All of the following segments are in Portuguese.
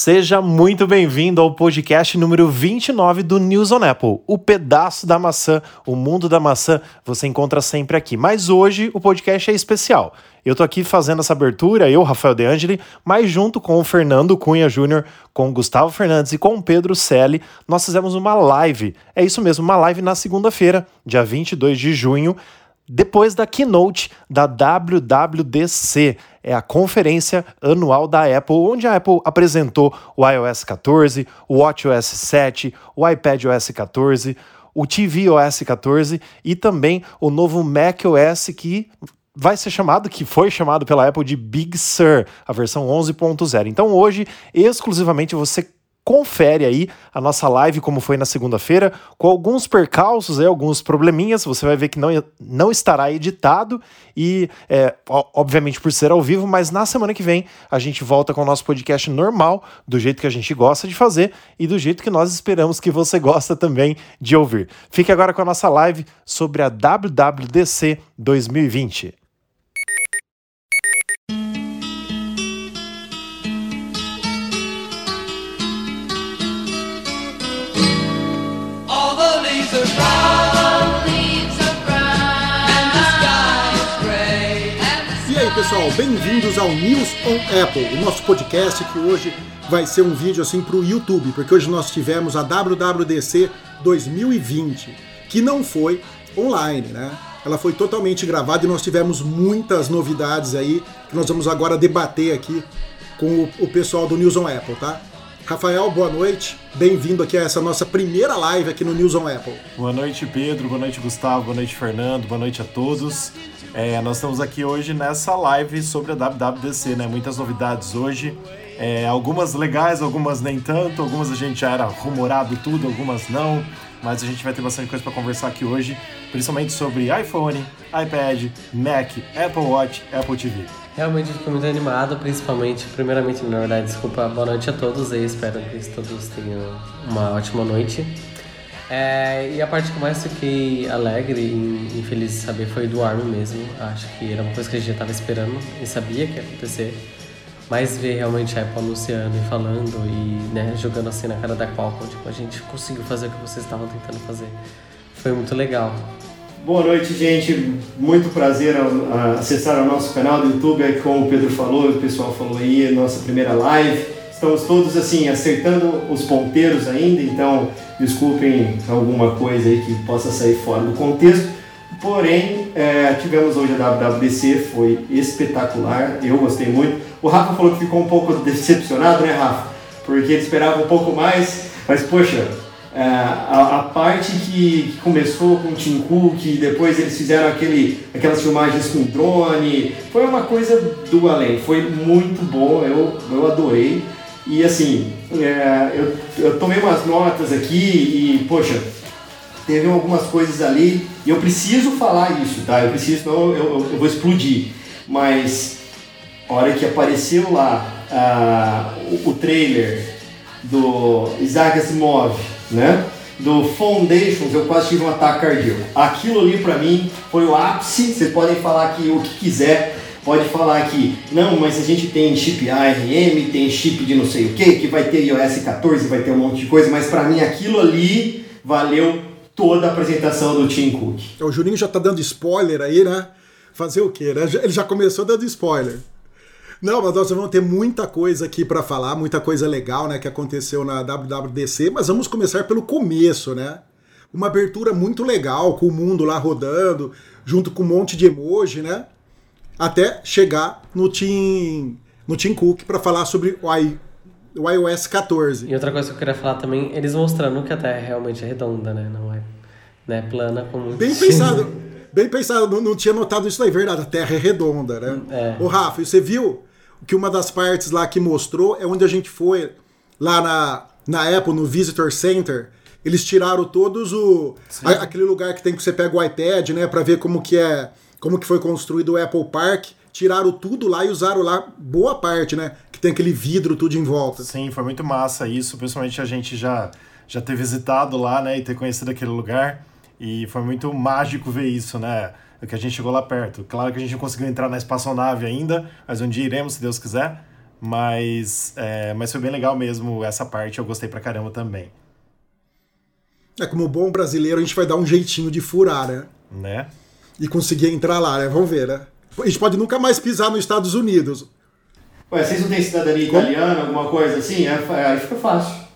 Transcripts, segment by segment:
Seja muito bem-vindo ao podcast número 29 do News on Apple, o pedaço da maçã, o mundo da maçã, você encontra sempre aqui. Mas hoje o podcast é especial. Eu tô aqui fazendo essa abertura, eu, Rafael De Angeli, mas junto com o Fernando Cunha Júnior, com o Gustavo Fernandes e com o Pedro Selle, nós fizemos uma live. É isso mesmo, uma live na segunda-feira, dia 22 de junho, depois da keynote da WWDC, é a conferência anual da Apple, onde a Apple apresentou o iOS 14, o WatchOS 7, o iPadOS 14, o tvOS 14 e também o novo macOS que vai ser chamado, que foi chamado pela Apple de Big Sur, a versão 11.0. Então hoje, exclusivamente você confere aí a nossa live como foi na segunda-feira, com alguns percalços, alguns probleminhas. Você vai ver que não, não estará editado e, é, obviamente, por ser ao vivo, mas na semana que vem a gente volta com o nosso podcast normal, do jeito que a gente gosta de fazer e do jeito que nós esperamos que você gosta também de ouvir. Fique agora com a nossa live sobre a WWDC 2020. Pessoal, bem-vindos ao News on Apple, o nosso podcast que hoje vai ser um vídeo assim para o YouTube, porque hoje nós tivemos a WWDC 2020, que não foi online, né? Ela foi totalmente gravada e nós tivemos muitas novidades aí que nós vamos agora debater aqui com o, pessoal do News on Apple, tá? Rafael, boa noite. Bem-vindo aqui a essa nossa primeira live aqui no News on Apple. Boa noite, Pedro. Boa noite, Gustavo. Boa noite, Fernando. Boa noite a todos. É, nós estamos aqui hoje nessa live sobre a WWDC, né? Muitas novidades hoje. É, algumas legais, algumas nem tanto, algumas a gente já era rumorado tudo, algumas não. Mas a gente vai ter bastante coisa para conversar aqui hoje, principalmente sobre iPhone, iPad, Mac, Apple Watch, Apple TV. Realmente fico muito animado, principalmente, primeiramente, na verdade, desculpa, boa noite a todos aí, espero que todos tenham uma ótima noite. É, e a parte que mais fiquei alegre e, feliz de saber foi do Armin mesmo. Acho que era uma coisa que a gente já estava esperando e sabia que ia acontecer. Mas ver realmente a Apple anunciando e falando e né, jogando assim na cara da Qualcomm, tipo, a gente conseguiu fazer o que vocês estavam tentando fazer. Foi muito legal. Boa noite, gente. Muito prazer acessar o nosso canal do YouTube, como o Pedro falou, o pessoal falou aí, nossa primeira live. Estamos todos assim acertando os ponteiros ainda, então desculpem alguma coisa aí que possa sair fora do contexto. Porém, é, tivemos hoje a WWDC, foi espetacular, eu gostei muito. O Rafa falou que ficou um pouco decepcionado, né, Rafa? Porque ele esperava um pouco mais, mas poxa, é, a, a, parte que, que, começou com o Tim Cook, depois eles fizeram aquele, aquelas filmagens com drone, foi uma coisa do além, foi muito bom, eu, eu adorei. E assim, é, eu, eu tomei umas notas aqui e, poxa, teve algumas coisas ali e eu preciso falar isso, tá? Eu preciso, senão eu, eu, eu vou explodir. Mas a hora que apareceu lá uh, o, o, trailer do Isaac Asimov, né? Do Foundations, eu quase tive um ataque cardíaco. Aquilo ali para mim foi o ápice. Vocês podem falar aqui o que quiser, pode falar que não, mas a gente tem chip ARM, tem chip de não sei o que, que vai ter iOS 14, vai ter um monte de coisa, mas para mim aquilo ali valeu toda a apresentação do Tim Cook. O Juninho já tá dando spoiler aí, né? Fazer o quê? Né? Ele já começou dando spoiler. Não, mas nós vamos ter muita coisa aqui para falar, muita coisa legal, né, que aconteceu na WWDC, mas vamos começar pelo começo, né? Uma abertura muito legal, com o mundo lá rodando, junto com um monte de emoji, né? até chegar no Tim, no Tim Cook para falar sobre o, I, o iOS 14. E outra coisa que eu queria falar também, eles mostrando que a Terra realmente é redonda, né? Não é né, plana como... Bem pensado, bem pensado, não, não tinha notado isso aí, verdade, a Terra é redonda, né? É. Ô Rafa, você viu que uma das partes lá que mostrou é onde a gente foi lá na, na Apple, no Visitor Center, eles tiraram todos o... A, aquele lugar que tem que você pega o iPad, né, para ver como que é como que foi construído o Apple Park, tiraram tudo lá e usaram lá boa parte, né? Que tem aquele vidro tudo em volta. Sim, foi muito massa isso, principalmente a gente já, já ter visitado lá, né? E ter conhecido aquele lugar. E foi muito mágico ver isso, né? Que a gente chegou lá perto. Claro que a gente não conseguiu entrar na espaçonave ainda, mas um dia iremos, se Deus quiser. Mas, é, mas foi bem legal mesmo essa parte, eu gostei pra caramba também. É, como bom brasileiro, a gente vai dar um jeitinho de furar, né? Né? E conseguir entrar lá, né? Vamos ver, né? A gente pode nunca mais pisar nos Estados Unidos. Ué, vocês não têm cidadania Como? italiana, alguma coisa assim? É, aí fica fácil.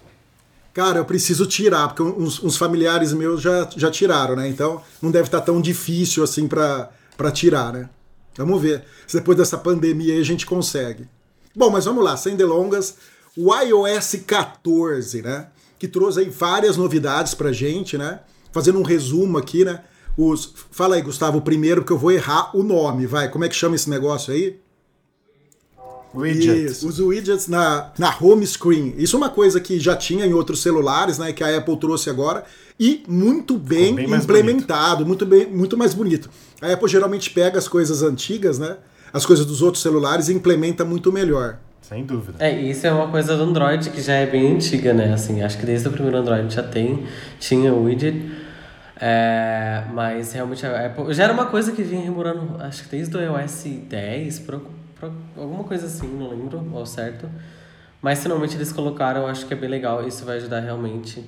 Cara, eu preciso tirar, porque uns, uns familiares meus já, já tiraram, né? Então não deve estar tão difícil assim pra tirar, né? Vamos ver se depois dessa pandemia a gente consegue. Bom, mas vamos lá, sem delongas. O iOS 14, né? Que trouxe aí várias novidades pra gente, né? Fazendo um resumo aqui, né? Os... Fala aí, Gustavo, primeiro, porque eu vou errar o nome, vai. Como é que chama esse negócio aí? Widget. Isso, os widgets na, na home screen. Isso é uma coisa que já tinha em outros celulares, né? Que a Apple trouxe agora. E muito bem, bem implementado, muito, bem, muito mais bonito. A Apple geralmente pega as coisas antigas, né? As coisas dos outros celulares e implementa muito melhor. Sem dúvida. É, isso é uma coisa do Android que já é bem antiga, né? Assim, acho que desde o primeiro Android já tem, tinha o widget. É, mas realmente a Apple. Já era uma coisa que vinha remorando, acho que desde o iOS 10, por, por alguma coisa assim, não lembro ao certo. Mas finalmente eles colocaram, acho que é bem legal. Isso vai ajudar realmente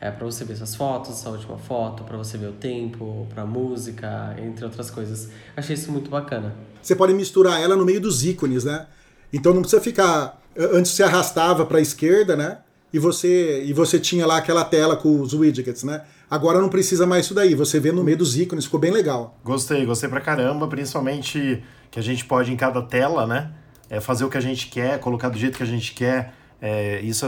é, para você ver suas fotos, sua última foto, para você ver o tempo, para música, entre outras coisas. Achei isso muito bacana. Você pode misturar ela no meio dos ícones, né? Então não precisa ficar. Antes você arrastava para a esquerda, né? E você, e você tinha lá aquela tela com os widgets, né? Agora não precisa mais isso daí. Você vê no meio dos ícones, ficou bem legal. Gostei, gostei pra caramba, principalmente que a gente pode em cada tela, né? É, fazer o que a gente quer, colocar do jeito que a gente quer. É, isso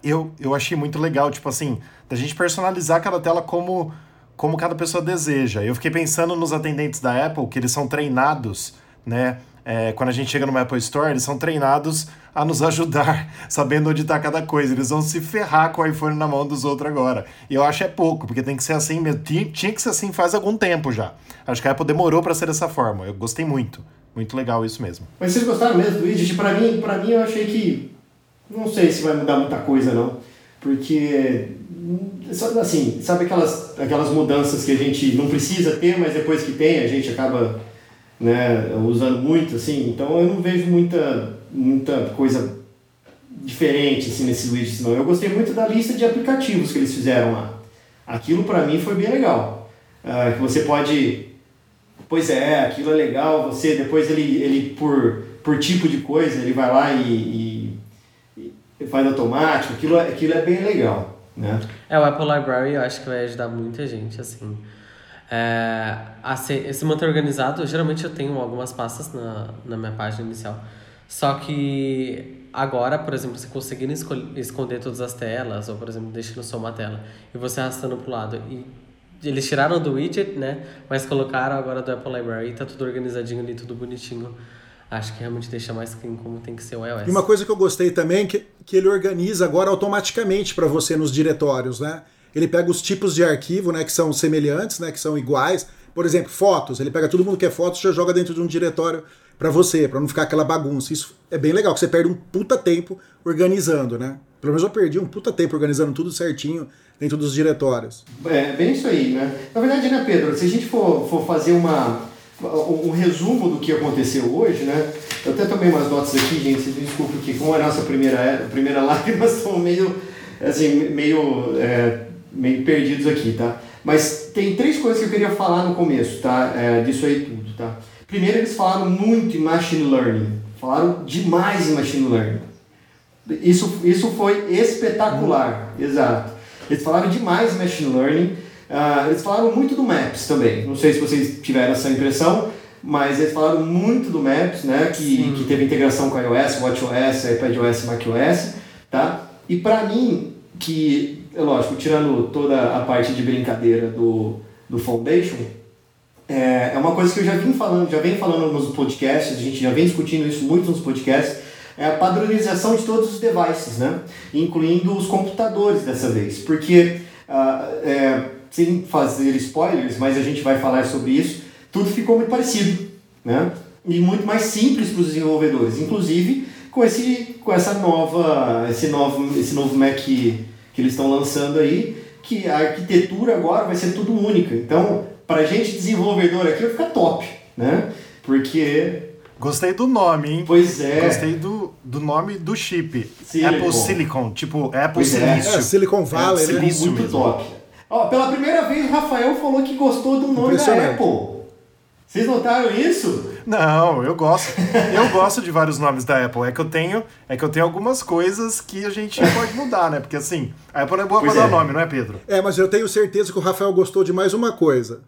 eu, eu achei muito legal, tipo assim, da gente personalizar cada tela como, como cada pessoa deseja. Eu fiquei pensando nos atendentes da Apple, que eles são treinados, né? É, quando a gente chega no Apple Store, eles são treinados a nos ajudar, sabendo onde está cada coisa. Eles vão se ferrar com o iPhone na mão dos outros agora. E eu acho é pouco, porque tem que ser assim mesmo. Tinha, tinha que ser assim faz algum tempo já. Acho que a Apple demorou para ser dessa forma. Eu gostei muito. Muito legal isso mesmo. Mas vocês gostaram mesmo do widget? Pra mim, mim eu achei que. Não sei se vai mudar muita coisa não. Porque. Assim, sabe aquelas, aquelas mudanças que a gente não precisa ter, mas depois que tem a gente acaba né, usando muito, assim. Então eu não vejo muita, muita coisa diferente assim, nesses widgets, não. Eu gostei muito da lista de aplicativos que eles fizeram lá. Aquilo pra mim foi bem legal. Ah, você pode Pois é, aquilo é legal. Você depois ele, ele por, por tipo de coisa ele vai lá e, e- e faz automático. Aquilo, é- aquilo é bem legal, né? É, o Apple Library eu acho que vai ajudar muita gente, assim. É, a se, manter organizado, geralmente eu tenho algumas pastas na, na minha página inicial. Só que agora, por exemplo, você conseguindo esconder todas as telas, ou por exemplo, deixando só uma tela, e você arrastando pro lado, e eles tiraram do widget, né? Mas colocaram agora do Apple Library, tá tudo organizadinho ali, tudo bonitinho. Acho que realmente deixa mais clean como tem que ser o iOS. E uma coisa que eu gostei também que, que ele organiza agora automaticamente para você nos diretórios, né? Ele pega os tipos de arquivo, né, que são semelhantes, né, que são iguais. Por exemplo, fotos. Ele pega todo mundo que é fotos e já joga dentro de um diretório para você, para não ficar aquela bagunça. Isso é bem legal, que você perde um puta tempo organizando, né? Pelo menos eu perdi um puta tempo organizando tudo certinho dentro dos diretórios. É bem isso aí, né? Na verdade, né, Pedro, se a gente for, for fazer uma, um um resumo do que aconteceu hoje, né? Eu até tomei umas notas aqui, gente, vocês me desculpem que como é a nossa primeira, primeira live, nós estamos meio, assim, meio, é, meio perdidos aqui, tá? Mas tem três coisas que eu queria falar no começo, tá? É, disso aí tudo, tá? Primeiro, eles falaram muito em machine learning. Falaram demais em machine learning. Isso, isso foi espetacular, exato. Eles falaram demais em machine learning. Ah, eles falaram muito do Maps também. Não sei se vocês tiveram essa impressão, mas eles falaram muito do Maps, né? Que, que teve integração com iOS, WatchOS, iPadOS macOS, tá? E para mim, que, é lógico, tirando toda a parte de brincadeira do, do Foundation, é, é uma coisa que eu já vim falando, já venho falando nos podcasts, a gente já vem discutindo isso muito nos podcasts, é a padronização de todos os devices, né? Incluindo os computadores dessa vez. Porque, ah, é, sem fazer spoilers, mas a gente vai falar sobre isso, tudo ficou muito parecido, né? E muito mais simples para os desenvolvedores, inclusive com, esse, com essa nova, esse, novo, esse novo Mac que, eles estão lançando aí, que a arquitetura agora vai ser tudo única. Então, para a gente desenvolvedor aqui vai ficar top, né? Porque Gostei do nome, hein? Pois é. Gostei do, do nome do chip. Silicon. Apple Silicon, tipo Apple Pois é. Silício. É, Silicon Valley, É, né? Silício muito mesmo. top. Ó, pela primeira vez o Rafael falou que gostou do nome da. Apple. Vocês notaram isso? Não, eu gosto. Eu gosto de vários nomes da Apple. É que eu tenho, é que eu tenho algumas coisas que a gente pode mudar, né? Porque assim, a Apple não é boa Pois pra dar é. nome, não é, Pedro? É, mas eu tenho certeza que o Rafael gostou de mais uma coisa.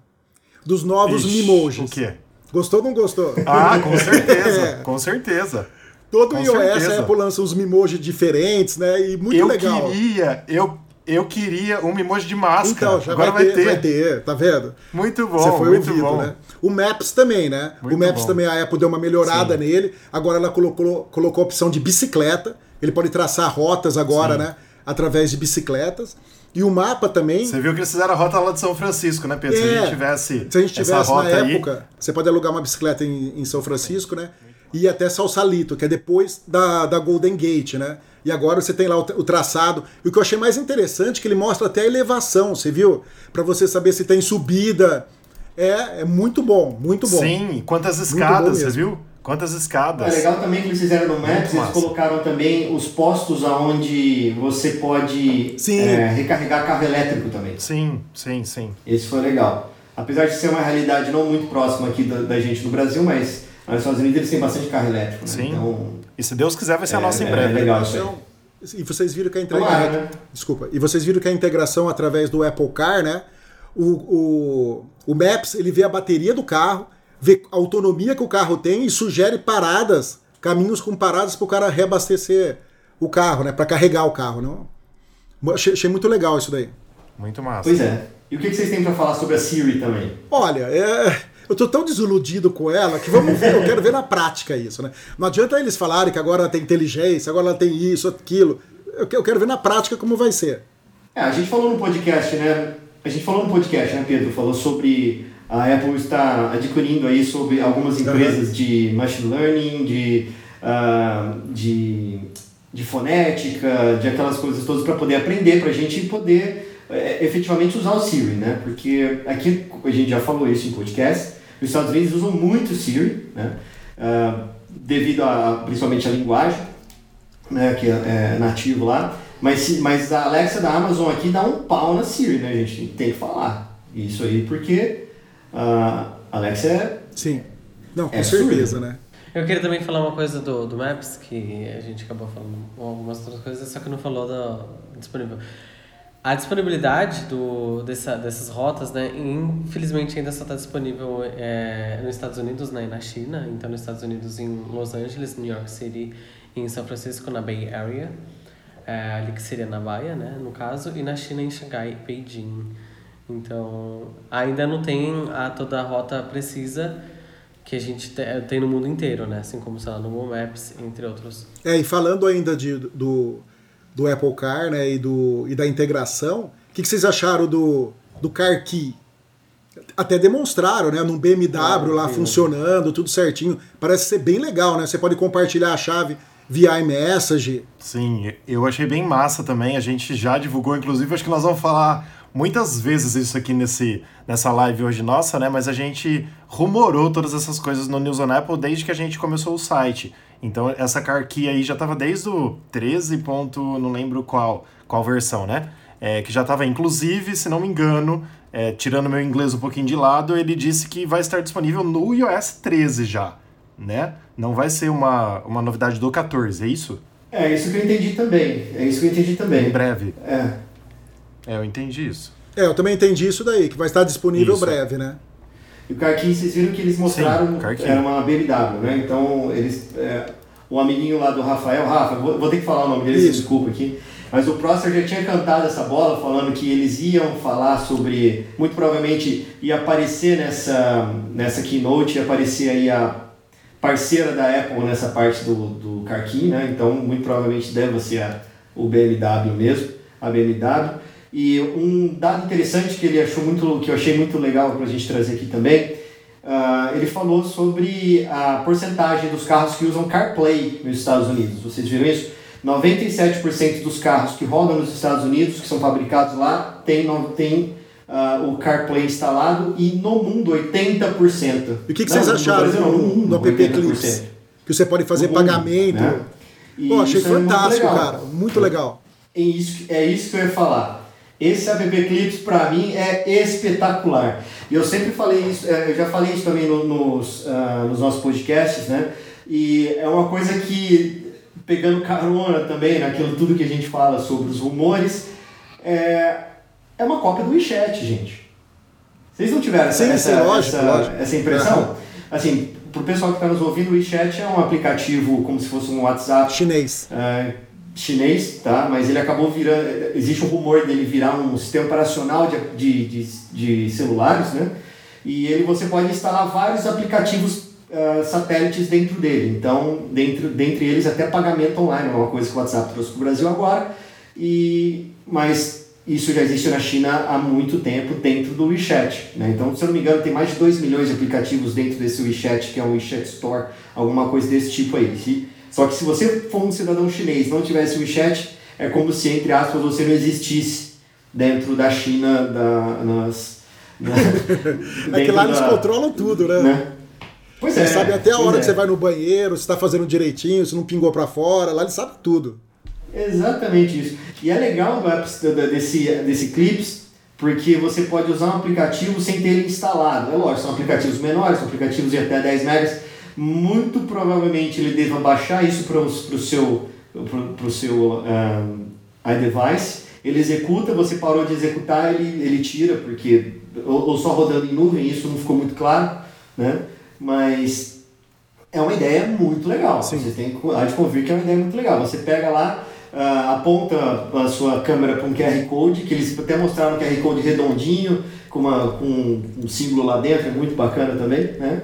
Dos novos Ixi, Mimojis. O quê? Gostou ou não gostou? Ah, com certeza. É. Com certeza. Todo com iOS certeza. a Apple lança uns Mimojis diferentes, né? E muito eu legal. queria, eu, eu queria um emoji de máscara. Então, já Agora vai, ter, vai ter, tá vendo? Muito bom, Você foi muito ouvido, bom. né? O Maps também, né? Muito o Maps bom. também a Apple deu uma melhorada Sim. nele. Agora ela colocou, colocou a opção de bicicleta. Ele pode traçar rotas agora, Sim. né? Através de bicicletas. E o mapa também. Você viu que eles fizeram a rota lá de São Francisco, né, Pedro? Se a É, gente tivesse, Se a gente tivesse na rota aí, época, você pode alugar uma bicicleta em, em São Francisco, né? E ir até Salsalito, que é depois da, da Golden Gate, né? E agora você tem lá o, tra- o traçado. E o que eu achei mais interessante é que ele mostra até a elevação, você viu? Pra você saber se tem subida. É, é muito bom, muito bom. Sim, quantas escadas, você viu? Quantas É escadas. legal também que eles fizeram no Maps, eles colocaram também os postos aonde você pode Sim. é, recarregar carro elétrico também. Sim, sim, sim. Esse foi legal. Apesar de ser uma realidade não muito próxima aqui da, da gente no Brasil, mas nos Estados Unidos eles têm bastante carro elétrico. Né? Sim. Então, E se Deus quiser, vai ser a É, nossa em é breve. legal isso aí. Então, e vocês viram que a integração. né? Desculpa. E vocês viram que a integração através do Apple Car, né? O, o, o Maps ele vê a bateria do carro, vê a autonomia que o carro tem e sugere paradas, caminhos com paradas para o cara reabastecer o carro, né? Para carregar o carro, não? Achei, achei muito legal isso daí. Muito massa. Pois é. E o que que vocês têm pra falar sobre a Siri também? Olha, é, eu tô tão desiludido com ela que vamos ver, eu quero ver na prática isso, né? Não adianta eles falarem que agora ela tem inteligência, agora ela tem isso, aquilo. Eu que- eu quero ver na prática como vai ser. É, a gente falou no podcast, né? A gente falou no podcast, né, Pedro? Falou sobre a Apple está adquirindo aí sobre algumas empresas de machine learning, de, ah, de, de fonética, de aquelas coisas todas para poder aprender, para a gente poder é, efetivamente usar o Siri, né? Porque aqui a gente já falou isso em podcast. Os Estados Unidos usam muito Siri, né? Ah, devido a principalmente a linguagem né, que é, é nativo lá. Mas, mas a Alexa da Amazon aqui dá um pau na Siri, né, gente? Tem que falar. Isso aí porque a Alexa é. Sim. Não, com É certeza, né? Eu queria também falar uma coisa do, do Maps, que a gente acabou falando algumas outras coisas, só que não falou da disponível. A disponibilidade do, dessa, dessas rotas, né, infelizmente ainda só está disponível é, nos Estados Unidos né, e na China. Então, nos Estados Unidos, em Los Angeles, New York City em São Francisco, na Bay Area, é, ali que seria na Bahia, né, no caso, e na China, em Xangai Beijing. Então, ainda não tem a, toda a rota precisa que a gente te- tem no mundo inteiro, né? Assim como, sei lá, no Google Maps, entre outros. É, e falando ainda de, do, do Apple Car, né, e, do, e da integração, o que, que vocês acharam do, do Car Key? Até demonstraram, né, num BMW lá funcionando, tudo certinho. Parece ser bem legal, né? Você pode compartilhar a chave via iMessage. Sim, eu achei bem massa também. A gente já divulgou, inclusive, acho que nós vamos falar muitas vezes isso aqui nesse, nessa live hoje nossa, né? Mas a gente rumorou todas essas coisas no News on Apple desde que a gente começou o site. Então essa car key aí já estava desde o 13. Ponto, não lembro qual, qual versão, né? É, que já estava, inclusive, se não me engano, é, tirando meu inglês um pouquinho de lado, ele disse que vai estar disponível no iOS 13 já, né? Não vai ser uma, uma novidade do 14, é isso? É isso que eu entendi também. É isso que eu entendi Em também. breve. É. É, eu entendi isso. É, eu também entendi isso daí, que vai estar disponível Isso. breve, né? E o Carquinho, vocês viram que eles mostraram Sim, Key. era uma BMW, né? Então eles. É, o amiguinho lá do Rafael, Rafa, vou, vou ter que falar o nome dele, Isso. desculpa aqui. Mas o Prosser já tinha cantado essa bola falando que eles iam falar sobre. Muito provavelmente ia aparecer nessa, nessa keynote, ia aparecer aí a parceira da Apple nessa parte do, do Carquinho, né? Então muito provavelmente deve ser a, o BMW mesmo, a BMW. E um dado interessante que ele achou muito, que eu achei muito legal para a gente trazer aqui também, ah, ele falou sobre a porcentagem dos carros que usam CarPlay nos Estados Unidos. Vocês viram isso? 97% dos carros que rodam nos Estados Unidos, que são fabricados lá, tem, no- tem uh, o CarPlay instalado e no mundo 80%. E o que, que vocês acharam no, Brasil, no, mundo, do app Clips? Que você pode fazer No pagamento. mundo, né? Pô, achei é fantástico, legal. cara. Muito legal. É isso, é isso que eu ia falar. Esse app Clips para mim é espetacular. E eu sempre falei isso, eh, eu já falei isso também no- nos, ah, nos nossos podcasts, né? E é uma coisa que, pegando carona também naquilo tudo que a gente fala sobre os rumores, é, é uma cópia do WeChat, gente. Vocês não tiveram essa, Sim, essa, lógico, essa, lógico. essa impressão? Aham. Assim, pro pessoal que está nos ouvindo, o WeChat é um aplicativo como se fosse um WhatsApp Chinês. é, chinês, tá? Mas ele acabou virando. Existe um rumor dele virar um sistema operacional de, de, de, de celulares, né? E ele você pode instalar vários aplicativos ah, satélites dentro dele. Então, dentro, dentre eles até pagamento online, é uma coisa que o WhatsApp trouxe para o Brasil agora. E, mas isso já existe na China há muito tempo dentro do WeChat. Né? Então, se eu não me engano, tem mais de 2 milhões de aplicativos dentro desse WeChat, que é o WeChat Store, alguma coisa desse tipo aí. Só que se você for um cidadão chinês e não tivesse o WeChat, é como se, entre aspas, você não existisse dentro da China, da, nas... na- É que lá eles da- controlam tudo, né? né? Pois Eles é. sabem até a hora é. que você vai no banheiro, se tá fazendo direitinho, se não pingou pra fora. Lá eles sabem tudo. Exatamente isso. E é legal do app, da- desse, desse Clips, porque você pode usar um aplicativo sem ter ele instalado. É lógico, são aplicativos menores, são aplicativos de até 10 megas. Muito provavelmente ele deva baixar isso para o seu, pro, seu um, iDevice. Ele executa, você parou de executar, ele, ele tira, porque. Ou, ou só rodando em nuvem, isso não ficou muito claro, né? Mas é uma ideia muito legal. Sim. Você tem que há de convir que é uma ideia muito legal. Você pega lá, ah, aponta a sua câmera para um QR Code, que eles até mostraram um QR Code redondinho, com, uma, com um símbolo lá dentro, é muito bacana também, né?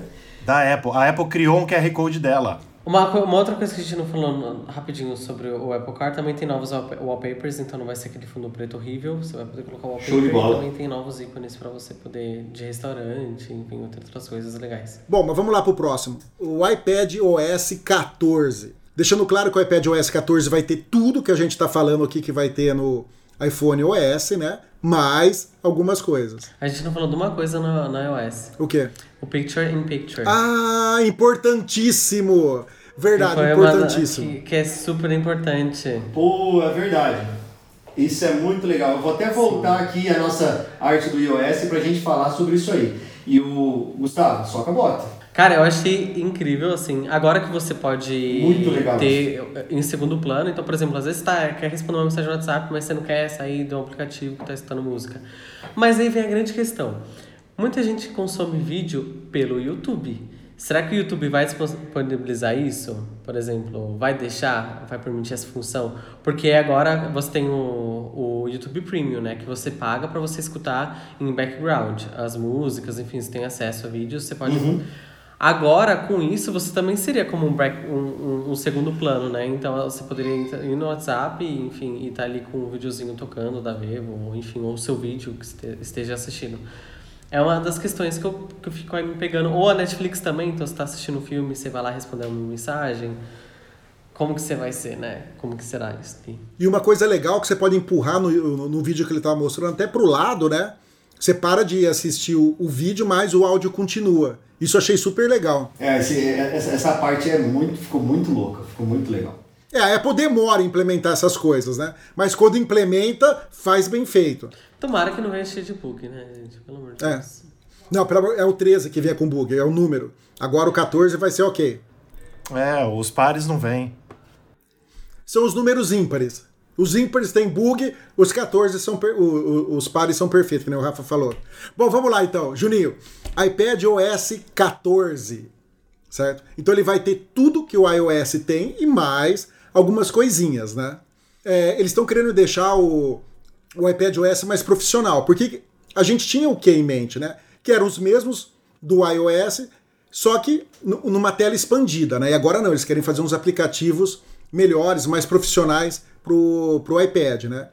Da Apple. A Apple criou um QR Code dela. Uma, uma outra coisa que a gente não falou rapidinho sobre o Apple Car, também tem novos wallpa- wallpapers, então não vai ser aquele fundo preto horrível, você vai poder colocar o wallpaper Show de bola. e também tem novos ícones pra você poder, de restaurante, enfim, outras coisas legais. Bom, mas vamos lá pro próximo. O iPad OS 14. Deixando claro que o iPad OS 14 vai ter tudo que a gente tá falando aqui que vai ter no iPhone OS, né? Mais algumas coisas. A gente não falou de uma coisa no, no iOS, O quê? O Picture in Picture. Ah, importantíssimo! Que Verdade, foi uma importantíssimo. Que, que é super importante. Pô, é verdade. Isso é muito legal. Eu vou até voltar aqui a nossa arte do iOS pra gente falar sobre isso aí. E o Gustavo, soca a bota. Cara, eu achei incrível, assim, agora que você pode Muito legal ter em segundo plano, então, por exemplo, às vezes tá, quer responder uma mensagem no WhatsApp, mas você não quer sair de um aplicativo que tá escutando música. Mas aí vem a grande questão. Muita gente consome vídeo pelo YouTube. Será que o YouTube vai disponibilizar isso? Por exemplo, vai deixar, vai permitir essa função? Porque agora você tem o, o YouTube Premium, né? Que você paga para você escutar em background as músicas, enfim, você tem acesso a vídeos, você pode. Agora, com isso, você também seria como um, back, um, um- um segundo plano, né? Então você poderia ir no WhatsApp, enfim, e tá ali com um videozinho tocando da Vevo, ou enfim, ou o seu vídeo que este- esteja assistindo. É uma das questões que eu, que eu fico aí me pegando. Ou a Netflix também, então você tá assistindo um filme, você vai lá responder uma mensagem. Como que você vai ser, né? Como que será isso? aqui? E uma coisa legal que você pode empurrar no, no, no vídeo que ele estava mostrando até pro lado, né? Você para de assistir o, o vídeo, mas o áudio continua. Isso eu achei super legal. É, esse- essa, essa parte é muito, ficou muito louca, ficou muito legal. É, a Apple demora a implementar essas coisas, né? Mas quando implementa, faz bem feito. Tomara que não venha cheio de bug, né, gente? Pelo amor de É. Deus. Não, é o 13 que vier com bug, é o número. Agora o 14 vai ser ok. É, os pares não vêm. São os números ímpares. Os ímpares têm bug, os 14 são per- o- o- os pares são perfeitos, que nem o Rafa falou. Bom, vamos lá então, Juninho. iPad OS 14, certo? Então ele vai ter tudo que o iOS tem e mais algumas coisinhas, né? É, eles estão querendo deixar o, o iPad OS mais profissional, porque a gente tinha o que em mente, né? Que eram os mesmos do iOS, só que nu- numa tela expandida, né? E agora não, eles querem fazer uns aplicativos melhores, mais profissionais pro, pro iPad, né?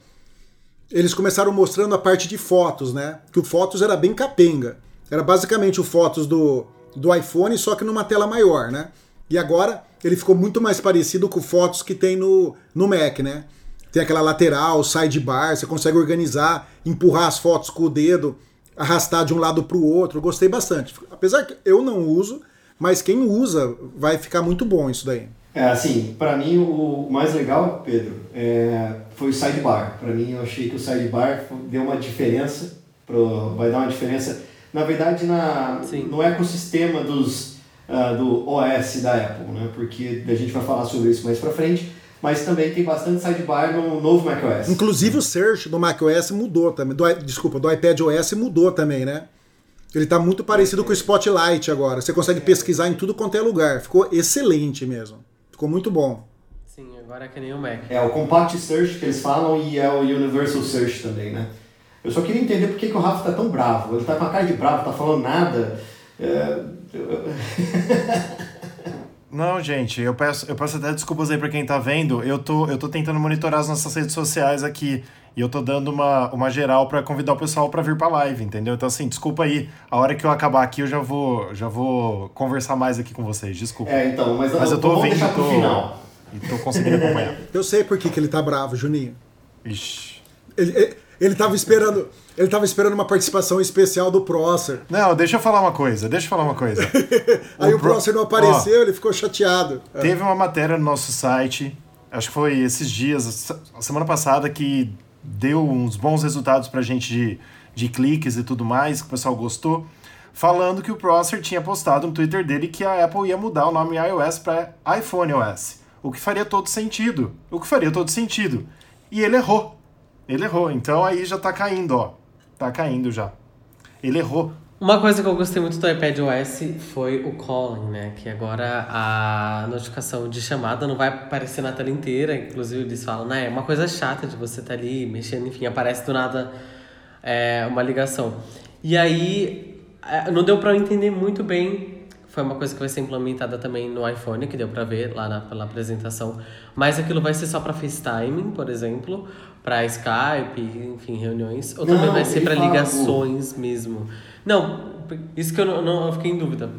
Eles começaram mostrando a parte de fotos, né? Que o Fotos era bem capenga. Era basicamente o Fotos do, do iPhone, só que numa tela maior, né? E agora ele ficou muito mais parecido com Fotos que tem no, no Mac, né? Tem aquela lateral, sidebar, você consegue organizar, empurrar as fotos com o dedo. arrastar de um lado para o outro. Eu gostei bastante. Apesar que eu não uso, mas quem usa vai ficar muito bom isso daí. É, assim, para mim o mais legal, Pedro, é, foi o sidebar. Para mim eu achei que o sidebar deu uma diferença, pro, vai dar uma diferença, na verdade, na, no ecossistema dos, uh, do OS da Apple, né? Porque a gente vai falar sobre isso mais para frente mas também tem bastante sidebar no novo macOS. Inclusive o search do macOS mudou também, do, desculpa, do iPad OS mudou também, né? Ele está muito parecido com o Spotlight agora. Você consegue pesquisar em tudo quanto é lugar. Ficou excelente mesmo. Ficou muito bom. Sim, agora é que nem o Mac. É o Compact Search que eles falam e é o Universal Search também, né? Eu só queria entender por que, que o Rafa tá tão bravo. Ele tá com a cara de bravo, tá falando nada. É... Não, gente, eu peço, eu peço até desculpas aí pra quem tá vendo. Eu tô, eu tô tentando monitorar as nossas redes sociais aqui. E eu tô dando uma, uma geral para convidar o pessoal para vir pra live, entendeu? Então, assim, desculpa aí. A hora que eu acabar aqui, eu já vou, já vou conversar mais aqui com vocês. Desculpa. É, então, mas, mas eu tô ouvindo e tô, final. e tô conseguindo acompanhar. Eu sei por que, que ele tá bravo, Juninho. Ixi. Ele, ele, ele tava esperando. Ele tava esperando uma participação especial do Prosser. Não, deixa eu falar uma coisa, deixa eu falar uma coisa. Aí o, o Prosser não apareceu, Ó, ele ficou chateado. Teve uma matéria no nosso site, acho que foi esses dias, semana passada, que deu uns bons resultados pra gente de, de cliques e tudo mais, que o pessoal gostou, falando que o Prosser tinha postado no Twitter dele que a Apple ia mudar o nome iOS para iPhone OS. O que faria todo sentido. O que faria todo sentido. E ele errou. Ele errou. Então aí já tá caindo, ó. Tá caindo já. Ele errou. Uma coisa que eu gostei muito do iPad OS foi o calling, né? Que agora a notificação de chamada não vai aparecer na tela inteira. Inclusive eles falam, né? É uma coisa chata de você estar tá ali mexendo, enfim, aparece do nada é, uma ligação. E aí é, não deu para entender muito bem foi uma coisa que vai ser implementada também no iPhone, que deu para ver lá na, pela apresentação. Mas aquilo vai ser só para FaceTime, por exemplo, para Skype, enfim, reuniões. Ou não, também vai ser para ligações mesmo. Não, isso que eu não, não eu fiquei em dúvida.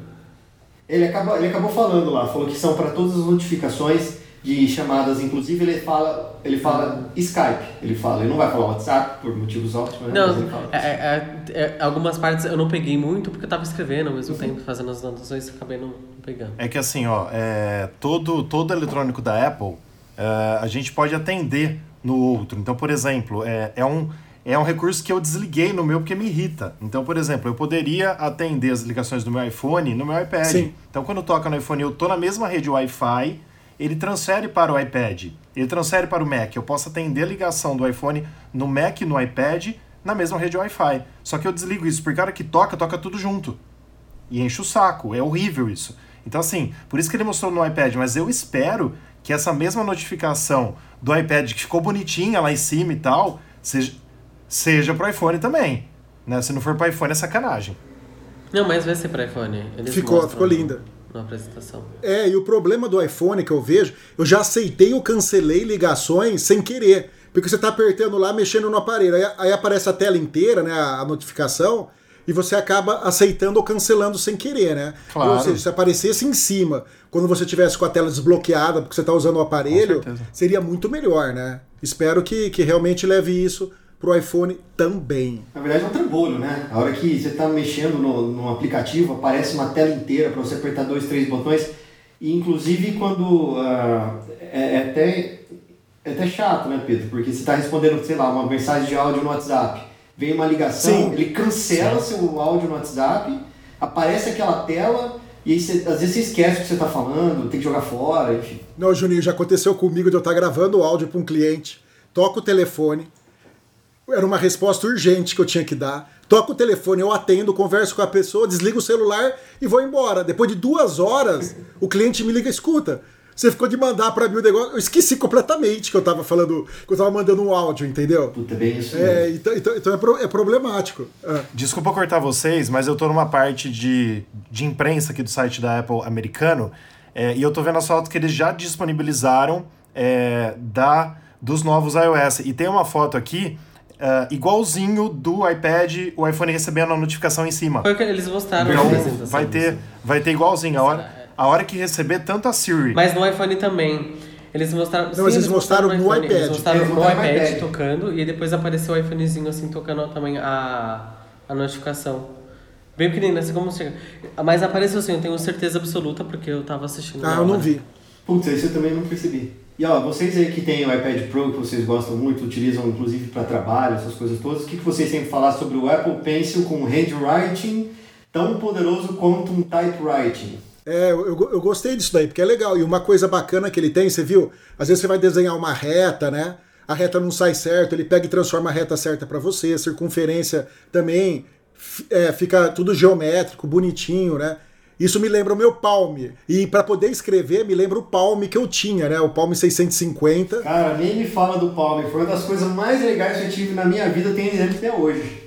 Ele acabou, ele acabou falando lá, falou que são para todas as notificações de chamadas, inclusive ele fala, ele fala Skype, ele fala, ele não vai falar WhatsApp por motivos óbvios, né? Não, é, é, é, algumas partes eu não peguei muito porque eu tava escrevendo ao mesmo uhum. tempo, fazendo as anotações e acabei não, pegando. É que assim, ó, é, todo, todo eletrônico da Apple, é, a gente pode atender no outro. Então, por exemplo, é, é um é um recurso que eu desliguei no meu porque me irrita. Então, por exemplo, eu poderia atender as ligações do meu iPhone no meu iPad. Sim. Então, quando toca no iPhone, eu tô na mesma rede Wi-Fi, ele transfere para o iPad, ele transfere para o Mac. Eu posso atender a ligação do iPhone no Mac e no iPad na mesma rede Wi-Fi. Só que eu desligo isso, porque a hora que toca, toca tudo junto. E enche o saco, é horrível isso. Então, assim, por isso que ele mostrou no iPad, mas eu espero que essa mesma notificação do iPad, que ficou bonitinha lá em cima e tal, seja, seja para o iPhone também. Né? Se não for para iPhone, é sacanagem. Não, mas vai ser para iPhone. Eles ficou, ficou linda na apresentação. É, e o problema do iPhone que eu vejo, eu já aceitei ou cancelei ligações sem querer. Porque você está apertando lá, mexendo no aparelho. Aí, aí, aparece a tela inteira, né? A, a, notificação, e você acaba aceitando ou cancelando sem querer, né? Claro. Ou seja, se aparecesse em cima, quando você tivesse com a tela desbloqueada, porque você está usando o aparelho, seria muito melhor, né? Espero que, que realmente leve isso para o iPhone também. Na verdade é um trambolho, né? A hora que você está mexendo no, no aplicativo, aparece uma tela inteira para você apertar dois, três botões. E inclusive quando uh, é, é, até, é até chato, né, Pedro? Porque você está respondendo, sei lá, uma mensagem de áudio no WhatsApp, vem uma ligação, Sim. ele cancela Sim. seu áudio no WhatsApp, aparece aquela tela. E aí você, às vezes você esquece o que você está falando, tem que jogar fora, enfim. Não, Juninho, já aconteceu comigo de eu estar tá gravando o áudio para um cliente, toca o telefone, era uma resposta urgente que eu tinha que dar. Toco o telefone, eu atendo, converso com a pessoa, desligo o celular e vou embora. Depois de duas horas, o cliente me liga, escuta. Você ficou de mandar para mim o negócio. Eu esqueci completamente que eu tava falando, que eu tava mandando um áudio, entendeu? Puta, bem isso. É, então, então, então é, pro, é, problemático. É. Desculpa cortar vocês, mas eu tô numa parte de, de imprensa aqui do site da Apple americano é, e eu tô vendo as fotos que eles já disponibilizaram é, da, dos novos iOS. E tem uma foto aqui Uh, igualzinho do iPad, o iPhone recebendo a notificação em cima. Foi o que eles mostraram então, vai ter, vai ter igualzinho. A hora, a hora que receber tanto a Siri. Mas no iPhone também. Eles mostraram. Não, sim, mas eles, mostraram, mostraram, no, iPad. Eles mostraram no iPad, iPad, tocando e depois apareceu o iPhonezinho assim tocando também a, a notificação. Bem pequenina, assim como chega. Mas apareceu sim, eu tenho certeza absoluta, porque eu tava assistindo. Ah, eu não vi. Putz, esse eu também não percebi. E ó, vocês aí que têm o iPad Pro, que vocês gostam muito, utilizam inclusive para trabalho, essas coisas todas, o que, que vocês têm que falar sobre o Apple Pencil com handwriting tão poderoso quanto um typewriting? É, eu, eu- gostei disso daí, porque é legal. E uma coisa bacana que ele tem, você viu? Às vezes você vai desenhar uma reta, né? A reta não sai certo, ele pega e transforma a reta certa para você. A circunferência também é, fica tudo geométrico, bonitinho, né? Isso me lembra o meu Palm. E para poder escrever, me lembra o Palm que eu tinha, né? O Palm 650. Cara, nem me fala do Palm, foi uma das coisas mais legais que eu tive na minha vida, tenho ele até hoje.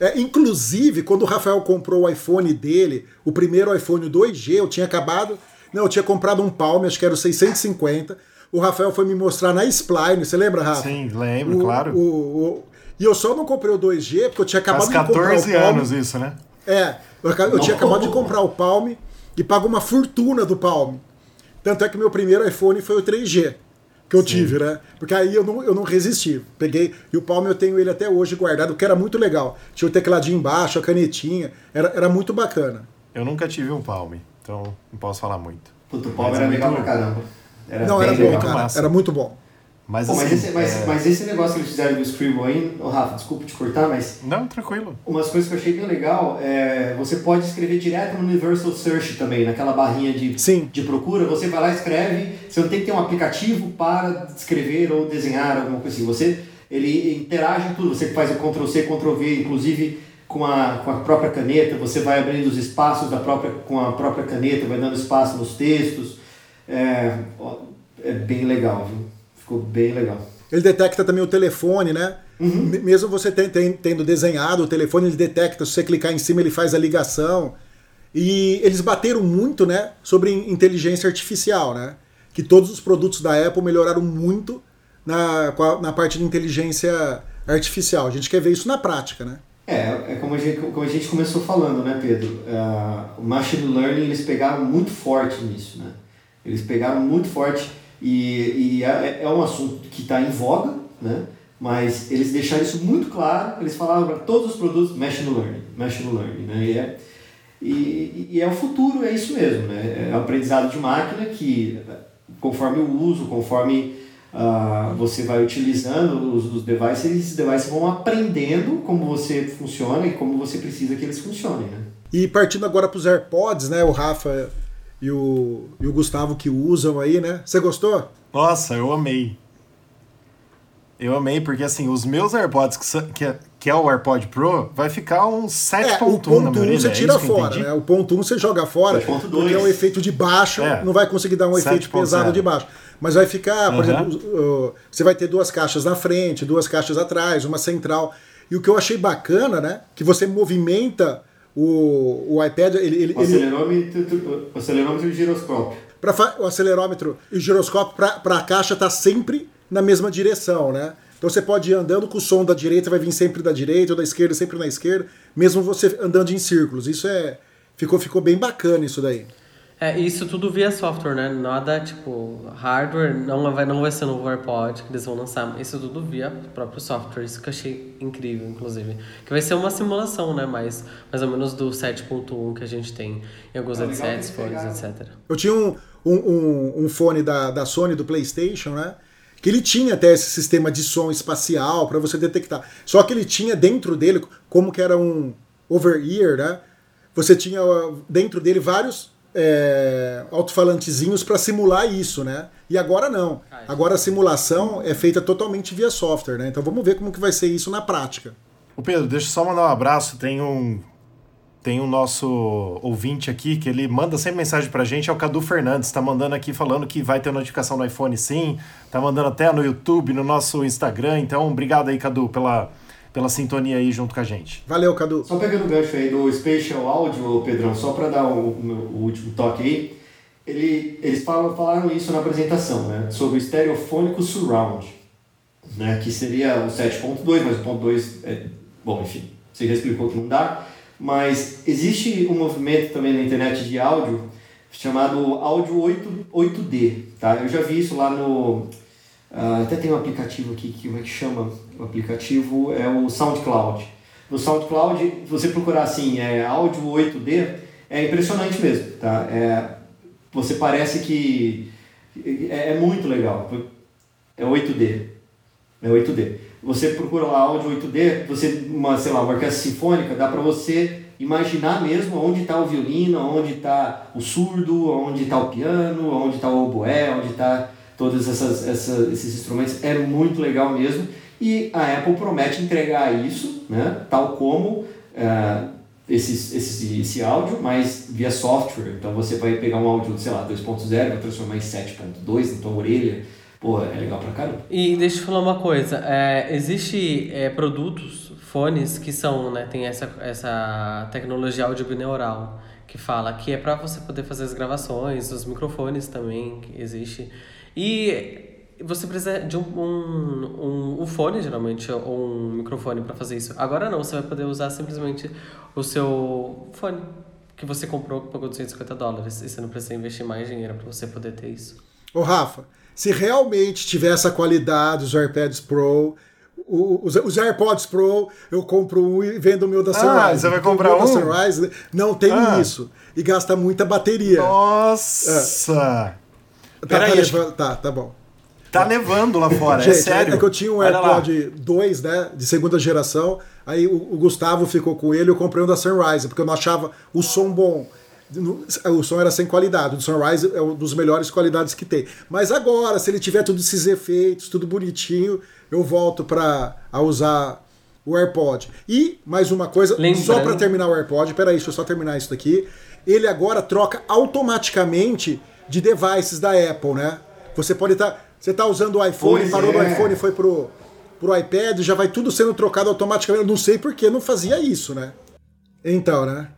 É, inclusive, quando o Rafael comprou o iPhone dele, o primeiro iPhone 2G, eu tinha acabado. Não, eu tinha comprado um Palm, acho que era o 650. O Rafael foi me mostrar na Spline, você lembra, Rafa? Sim, lembro, O- claro. o- o- e eu só não comprei o 2G porque eu tinha acabado Faz de comprar 14 o Palm. anos isso, né? É, eu, eu tinha acabado de comprar o Palm e pago uma fortuna do Palm. Tanto é que meu primeiro iPhone foi o 3G que eu tive, né? Porque aí eu não, eu não resisti. Peguei, e o Palm eu tenho ele até hoje guardado, que era muito legal. Tinha o tecladinho embaixo, a canetinha, era, era muito bacana. Eu nunca tive um Palm, então não posso falar muito. Puta, o Palm Mas era é legal muito- pra caramba. Era não, bem era bom, legal. cara. massa. Era muito bom. Mas Pô, mas, assim, esse, mas, é- mas esse negócio que eles fizeram do Scribble aí, ô Rafa, desculpa te cortar, mas Não, tranquilo. umas coisas que eu achei bem legal é você pode escrever direto no Universal Search também, naquela barrinha de, Sim. de procura, você vai lá e escreve, você não tem que ter um aplicativo para escrever ou desenhar alguma coisa assim. Você, ele interage em tudo, você faz o Ctrl C, Ctrl V, inclusive com a, com a própria caneta, você vai abrindo os espaços da própria, com a própria caneta, vai dando espaço nos textos. É, é bem legal, viu? Ficou bem legal. Ele detecta também o telefone, né? Uhum. Me- Mesmo você ten- ten- tendo desenhado o telefone, ele detecta, se você clicar em cima, ele faz a ligação. E eles bateram muito, né, sobre inteligência artificial, né? Que todos os produtos da Apple melhoraram muito na, na parte de inteligência artificial. A gente quer ver isso na prática, né? É, é como a gente, como a gente começou falando, né, Pedro? Ah, o machine learning eles pegaram muito forte nisso, né? Eles pegaram muito forte e, e é, é um assunto que está em voga, né? Mas eles deixaram isso muito claro. Eles falavam para todos os produtos machine learning, machine learning, né? E é, e, e é o futuro, é isso mesmo, né? É o aprendizado de máquina que, conforme o uso, conforme ah, você vai utilizando os, os devices, esses devices vão aprendendo como você funciona e como você precisa que eles funcionem, né? E partindo agora para os AirPods, né? O Rafa e o, e o Gustavo que usam aí, né? Você gostou? Nossa, eu amei. Eu amei, porque assim, os meus AirPods, que, são- que, é, que é o AirPod Pro, vai ficar uns É, 7.1 o na ponto minha 1 orelha. você é tira eu fora, né? O ponto 1 você joga fora, 7.2. porque é o efeito de baixo, É. não vai conseguir dar um efeito 7.0. pesado de baixo. Mas vai ficar, por Aham. exemplo, o- você vai ter duas caixas na frente, duas caixas atrás, uma central. E o que eu achei bacana, né? Que você movimenta o, o iPad, ele, ele, O ele, acelerômetro, o acelerômetro e o giroscópio. pra, o acelerômetro e o giroscópio para a caixa tá sempre na mesma direção, né? Então você pode ir andando com o som da direita, vai vir sempre da direita, ou da esquerda, sempre na esquerda, mesmo você andando em círculos. Isso é. Ficou, ficou bem bacana isso daí. É, isso tudo via software, né? Nada tipo hardware, não vai, não vai ser no AirPod que eles vão lançar. Isso tudo via próprio software. Isso que eu achei incrível, inclusive. Que vai ser uma simulação, né? Mais, mais ou menos do 7.1 que a gente tem em alguns É headsets, fones, etc. Eu tinha um, um, um, um fone da, da Sony, do PlayStation, né? Que ele tinha até esse sistema de som espacial para você detectar. Só que ele tinha dentro dele, como que era um over-ear, né? Você tinha uh, dentro dele vários é, alto-falantezinhos para simular isso, né? E agora não. Agora a simulação é feita totalmente via software, né? Então vamos ver como que vai ser isso na prática. Ô Pedro, deixa eu só mandar um abraço. Tem um, tem um nosso ouvinte aqui que ele manda sempre mensagem pra gente, é o Cadu Fernandes. Tá mandando aqui falando que vai ter notificação no iPhone sim. Tá mandando até no YouTube, no nosso Instagram. Então, obrigado aí, Cadu, pela, pela sintonia aí junto com a gente. Valeu, Cadu. Só pegando o gancho aí do Spatial Audio, Pedrão, só para dar o, o- último toque aí, ele, eles falam, falaram isso na apresentação, né? Sobre o estereofônico surround, né? Que seria o 7.2, mas o ponto 2 é... Bom, enfim, você já explicou que não dá, mas existe um movimento também na internet de áudio chamado áudio 8, 8D, tá? Eu já vi isso lá no... ah, até tem um aplicativo aqui, que como é que chama? O aplicativo é o SoundCloud. no SoundCloud, você procurar assim, é, áudio 8D, é impressionante mesmo, tá? É, você parece que é, é muito legal. É 8D. É 8D. Você procura lá áudio 8D, você, uma, sei lá, uma orquestra sinfônica, dá para você imaginar mesmo onde está o violino, onde está o surdo, onde está o piano, onde está o oboé, onde está todos essas, essas, esses instrumentos. É muito legal mesmo. E a Apple promete entregar isso, né, tal como uh, esses, esses, esse áudio, mas via software. Então você vai pegar um áudio, sei lá, 2.0, vai transformar em 7.2 na tua orelha. Pô, é legal pra caramba. E deixa eu falar uma coisa. É, existe é, produtos, fones, que são, né, tem essa, essa tecnologia áudio bineural, que fala que é para você poder fazer as gravações, os microfones também, existe. E você precisa de um, um, um, um fone, geralmente, ou um microfone para fazer isso. Agora não, você vai poder usar simplesmente o seu fone que você comprou, que pagou 250 dólares. E você não precisa investir mais dinheiro para você poder ter isso. Ô, Rafa, se realmente tiver essa qualidade, os AirPods Pro, os, os, AirPods Pro, eu compro um e vendo o meu da Sunrise. Ah, você vai comprar um? Da Sunrise não tem ah. isso. E gasta muita bateria. Nossa! Tá, tá, que... tá, tá bom. Tá nevando lá fora, é Gente, é sério. É que eu tinha um AirPod 2, né, de segunda geração, aí o, o, Gustavo ficou com ele, eu comprei um da Sunrise, porque eu não achava o som bom. O som era sem qualidade, o Sunrise é um dos melhores qualidades que tem. Mas agora, se ele tiver todos esses efeitos, tudo bonitinho, eu volto para usar o AirPod. E mais uma coisa, Lembrando. só para terminar o AirPod, peraí, deixa eu só terminar isso daqui. Ele agora troca automaticamente de devices da Apple, né? Você pode estar. Tá, você está usando o iPhone, pois parou é. no iPhone e foi pro, pro iPad, já vai tudo sendo trocado automaticamente. Eu não sei por que não fazia isso, né? Então, né?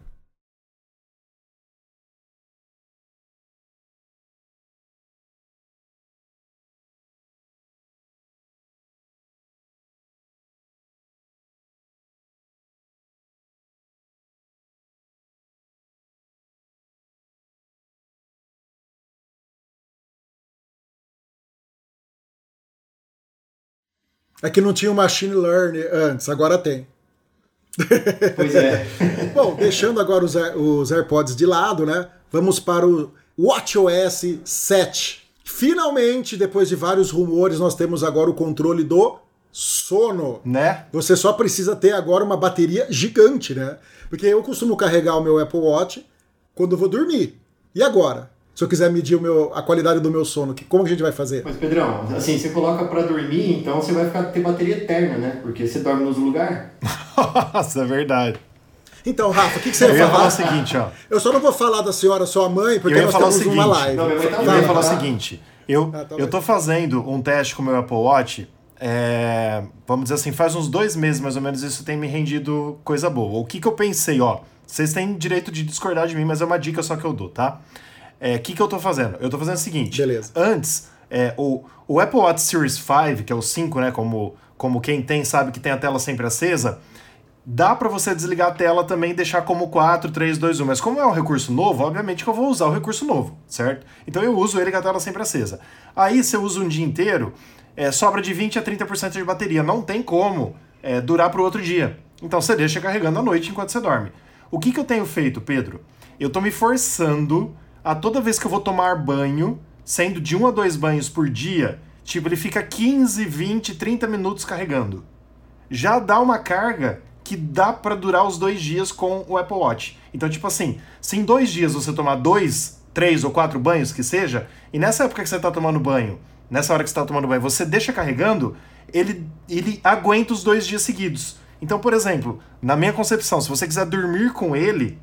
É que não tinha o machine learning antes, agora tem. Pois é. Bom, deixando agora os, os AirPods de lado, né? Vamos para o WatchOS 7. Finalmente, depois de vários rumores, nós temos agora o controle do sono. Né? Você só precisa ter agora uma bateria gigante, né? Porque eu costumo carregar o meu Apple Watch quando eu vou dormir. E agora? Se eu quiser medir o meu, a qualidade do meu sono, que, como a gente vai fazer? Mas, Pedrão, assim, você coloca para dormir, então você vai ficar ter bateria eterna, né? Porque você dorme nos lugares. Nossa, é verdade. Então, Rafa, o que, que você eu ia falar? o seguinte, ó. Eu só não vou falar da senhora, sua mãe, porque eu nós temos seguinte, uma live. Não, tá eu ia falar o seguinte. Eu, ah, tá eu tô fazendo um teste com o meu Apple Watch. É, vamos dizer assim, faz uns dois meses mais ou menos, isso tem me rendido coisa boa. O que, que eu pensei, ó? Vocês têm direito de discordar de mim, mas é uma dica só que eu dou, tá? O é, que, que eu tô fazendo? Eu tô fazendo o seguinte. Beleza. Antes, é, o, o Apple Watch Series 5, que é o 5, né? Como, como quem tem sabe que tem a tela sempre acesa, dá para você desligar a tela também e deixar como 4, 3, 2, 1. Mas como é um recurso novo, obviamente que eu vou usar o recurso novo, certo? Então eu uso ele com a tela sempre acesa. Aí você usa um dia inteiro, é, sobra de 20 a 30% de bateria. Não tem como é, durar para o outro dia. Então você deixa carregando à noite enquanto você dorme. O que, que eu tenho feito, Pedro? Eu tô me forçando a toda vez que eu vou tomar banho, sendo de um a dois banhos por dia, tipo, ele fica 15, 20, 30 minutos carregando. Já dá uma carga que dá para durar os dois dias com o Apple Watch. Então, tipo assim, se em dois dias você tomar dois, três ou quatro banhos que seja, e nessa época que você está tomando banho, nessa hora que você está tomando banho, você deixa carregando, ele, ele aguenta os dois dias seguidos. Então, por exemplo, na minha concepção, se você quiser dormir com ele,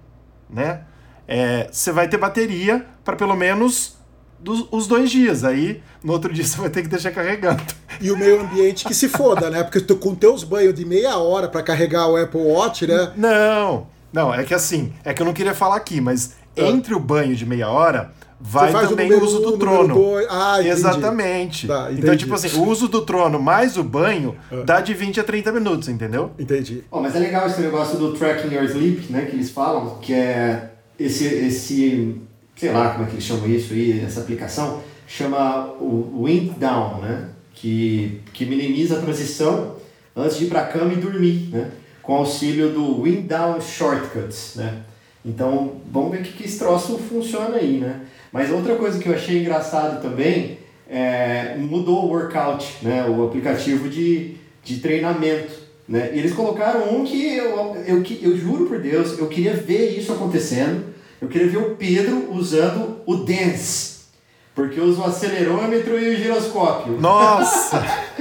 né? É, você vai ter bateria para pelo menos dos, os dois dias. Aí, no outro dia, você vai ter que deixar carregando. E o meio ambiente que se foda, né? Porque tu, com teus banhos de meia hora para carregar o Apple Watch, né? Não, não, é que assim, é que eu não queria falar aqui, mas ah. entre o banho de meia hora vai também o, uso do um, trono. Ah, Exatamente. Tá, então, tipo assim, o uso do trono mais o banho ah. dá de 20 a 30 minutos, entendeu? Entendi. Oh, mas é legal esse negócio do tracking your sleep, né? Que eles falam, que é esse, esse, sei lá como é que eles chamam isso aí, essa aplicação, chama o Wind Down, né? Que, que minimiza a transição antes de ir para a cama e dormir, né? com auxílio do Windown Shortcuts, né? Então, vamos ver que, que esse troço funciona aí, né? Mas outra coisa que eu achei engraçado também é, mudou o workout, né? O aplicativo de, de treinamento, né? E eles colocaram um que eu, eu, eu juro por Deus, eu queria ver isso acontecendo. Eu queria ver o Pedro usando o Dance. Porque usa o acelerômetro e o giroscópio. Nossa!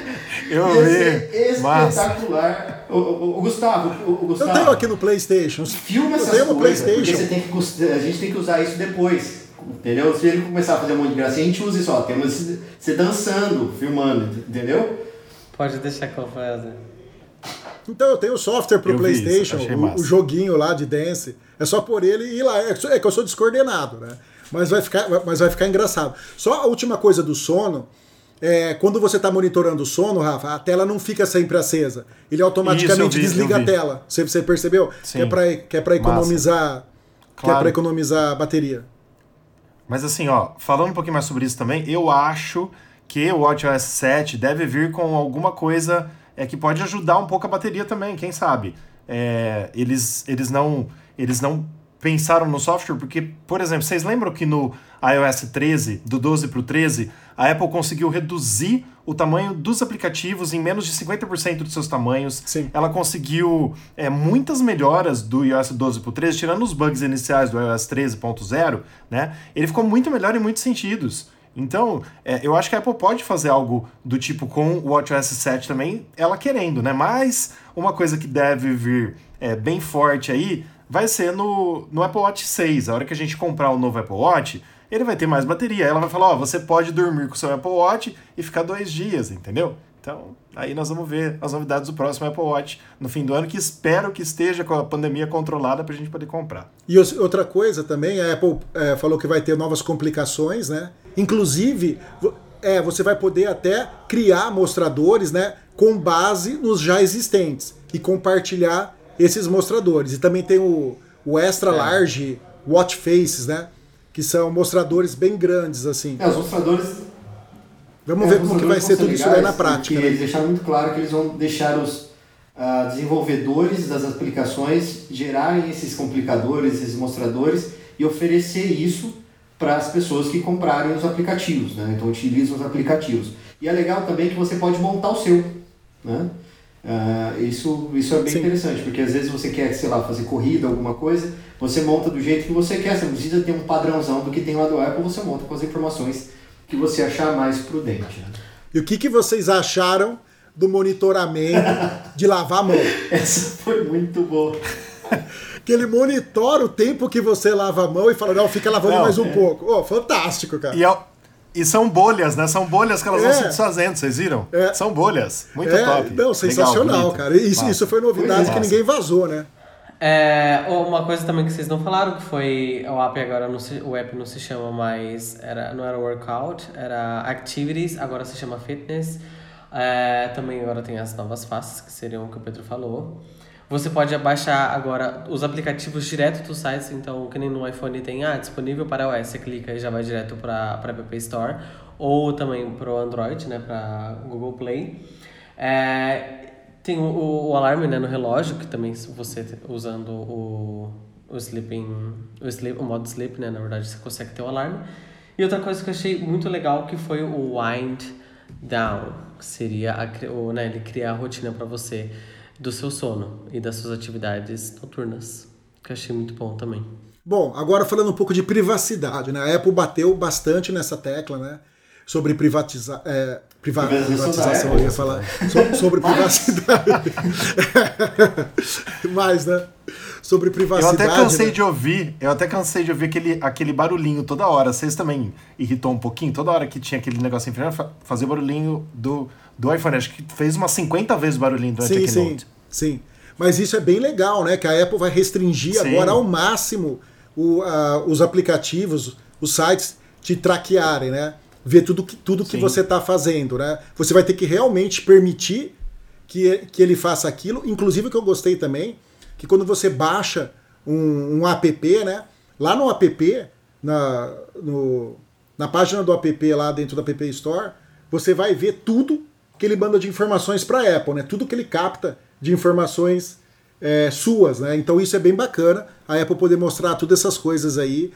Eu vi. Espetacular. O, o, o, Gustavo, o, Gustavo. Eu tenho aqui no PlayStation. Filma essas eu tenho no coisas, PlayStation. Porque você tem que, a gente tem que usar isso depois. Entendeu? Se ele começar a fazer um monte de gracinha, a gente usa isso, ó. Temos você dançando, filmando, entendeu? Pode deixar que eu faça. Então eu tenho o software pro eu PlayStation, o, o, joguinho lá de dance. É só por ele e ir lá. É, é que eu sou descoordenado, né? Mas vai ficar, mas vai ficar engraçado. Só a última coisa do sono é, quando você está monitorando o sono, Rafa, a tela não fica sempre acesa. Ele automaticamente vi, desliga a tela. Você, você percebeu? Sim. Que é para é economizar, claro. que é para economizar bateria. Mas assim, ó, falando um pouquinho mais sobre isso também, eu acho que o WatchOS 7 deve vir com alguma coisa é, que pode ajudar um pouco a bateria também, quem sabe. É, eles, eles não eles não pensaram no software, porque, por exemplo, vocês lembram que no iOS 13, do 12 para o 13, a Apple conseguiu reduzir o tamanho dos aplicativos em menos de 50% dos seus tamanhos. Sim. Ela conseguiu é, muitas melhoras do iOS 12 para o 13, tirando os bugs iniciais do iOS 13.0, né? Ele ficou muito melhor em muitos sentidos. Então, é, eu acho que a Apple pode fazer algo do tipo com o WatchOS 7 também, ela querendo, né? Mas uma coisa que deve vir é, bem forte aí vai ser no, no Apple Watch 6. A hora que a gente comprar o novo Apple Watch, ele vai ter mais bateria. Ela vai falar, ó, você pode dormir com o seu Apple Watch e ficar dois dias, entendeu? Então, aí nós vamos ver as novidades do próximo Apple Watch no fim do ano, que espero que esteja com a pandemia controlada para a gente poder comprar. E outra coisa também, a Apple é, falou que vai ter novas complicações, né? Inclusive, é, você vai poder até criar mostradores, né? Com base nos já existentes e compartilhar esses mostradores. E também tem o, o Extra é. Large Watch Faces, né? Que são mostradores bem grandes, assim. É, os mostradores. Vamos é, ver como que vai ser tudo isso aí na prática. Né? Eles deixaram muito claro que eles vão deixar os uh, desenvolvedores das aplicações gerarem esses complicadores, esses mostradores e oferecer isso para as pessoas que comprarem os aplicativos, né? Então utilizam os aplicativos. E é legal também que você pode montar o seu, né? Uh, isso, isso é bem Sim. interessante, porque às vezes você quer, sei lá, fazer corrida, alguma coisa, você monta do jeito que você quer, você não precisa ter um padrãozão do que tem lá do Apple, você monta com as informações que você achar mais prudente. Né? E o que, que vocês acharam do monitoramento de lavar a mão? Essa foi muito boa. que ele monitora o tempo que você lava a mão e fala, não, fica lavando não, mais um é. pouco. Oh, fantástico, cara. E, e são bolhas, né? São bolhas que elas é. vão se desfazendo, vocês viram? É. São bolhas. Muito é. top. Não, sensacional, Legal, cara. Isso, isso foi novidade que ninguém vazou, né? É, uma coisa também que vocês não falaram, que foi o app agora não se, o app não se chama mais, era, não era workout, era activities, agora se chama fitness. É, também agora tem as novas faces, que seriam o que o Pedro falou. Você pode baixar agora os aplicativos direto dos sites, então que nem no iPhone tem ah, disponível para iOS, você clica e já vai direto para a App Store, ou também para o Android, né, para Google Play. É, tem o, o, alarme né, no relógio, que também você usando o, o sleeping, o, sleep, o modo sleep, né, na verdade você consegue ter o alarme. E outra coisa que eu achei muito legal que foi o wind down, que seria a, o, né, ele criar a rotina para você do seu sono e das suas atividades noturnas, que eu achei muito bom também. Bom, agora falando um pouco de privacidade, né? A Apple bateu bastante nessa tecla, né? Sobre privatizar, é, priva privatização, eu ia falar. So, sobre privacidade. Mais, né? Sobre privacidade. Eu até cansei né? de ouvir, eu até cansei de ouvir aquele, aquele barulhinho toda hora. Vocês também irritou um pouquinho? Toda hora que tinha aquele negocinho fazia o barulhinho do, do iPhone. Acho que fez umas 50 vezes o barulhinho durante sim, a Keynote. Sim, sim. Mas isso é bem legal, né? Que a Apple vai restringir sim. agora ao máximo o, uh, os aplicativos, os sites te traquearem, né? Ver tudo que, tudo que você está fazendo, né? Você vai ter que realmente permitir que, que ele faça aquilo. Inclusive, o que eu gostei também, que quando você baixa um, um app, né? Lá no app, na, no, na página do app lá dentro da App Store, você vai ver tudo que ele manda de informações para a Apple, né? Tudo que ele capta de informações é, suas, né? Então isso é bem bacana, a Apple poder mostrar todas essas coisas aí,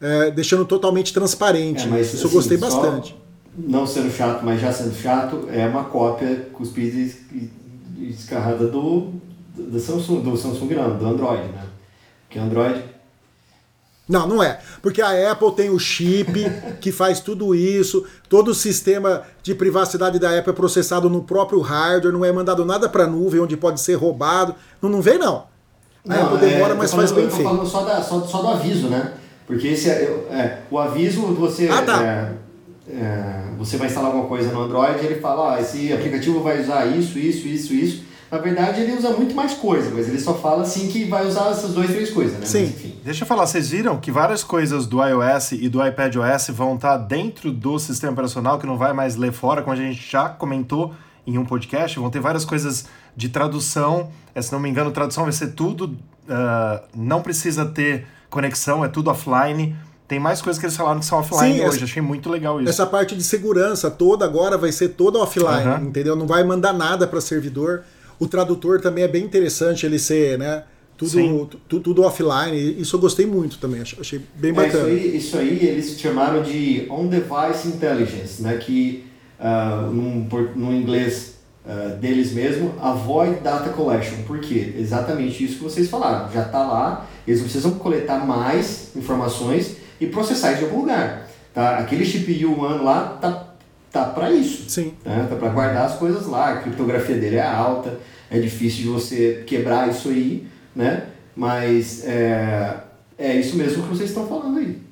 é, deixando totalmente transparente. É, mas, isso eu assim, gostei só bastante. Não sendo chato, mas já sendo chato, é uma cópia cuspida e e descarrada do, do Samsung, do Samsung não, do Android, né? Porque Android Não, não é. Porque a Apple tem o chip que faz tudo isso, todo o sistema de privacidade da Apple é processado no próprio hardware, não é mandado nada para nuvem onde pode ser roubado. Não, não vem, não. A Não, Apple demora, é, mas tô faz falando- bem eu feito. falando só, da, só, só do aviso, né? Porque esse é, é, o aviso, você, Ah, tá. é, é, você vai instalar alguma coisa no Android, ele fala, ó, esse aplicativo vai usar isso, isso, isso, isso. Na verdade, ele usa muito mais coisa, mas ele só fala assim que vai usar essas duas, três coisas, né? Sim. Mas, enfim. Deixa eu falar, vocês viram que várias coisas do iOS e do iPadOS vão estar dentro do sistema operacional, que não vai mais ler fora, como a gente já comentou em um podcast, vão ter várias coisas de tradução, eh, se não me engano, tradução vai ser tudo, ah, não precisa ter conexão, é tudo offline. Tem mais coisas que eles falaram que são offline Sim, hoje, essa- achei muito legal isso. Essa parte de segurança toda agora vai ser toda offline, Aham. entendeu? Não vai mandar nada para servidor. O tradutor também é bem interessante ele ser, né? Tudo, tu- tudo offline. Isso eu gostei muito também. ach- Achei bem É, isso, bacana. aí, isso aí eles chamaram de On-Device Intelligence, né? que ah, num, por- no inglês ah, deles mesmo, Avoid Data Collection. Por quê? Exatamente isso que vocês falaram. Já está lá, eles não precisam coletar mais informações e processar isso em algum lugar. Tá? Aquele chip U1 lá tá, tá para isso. Sim. né? Tá para guardar as coisas lá, a criptografia dele é alta, é difícil de você quebrar isso aí, né? Mas é, é isso mesmo que vocês estão falando aí.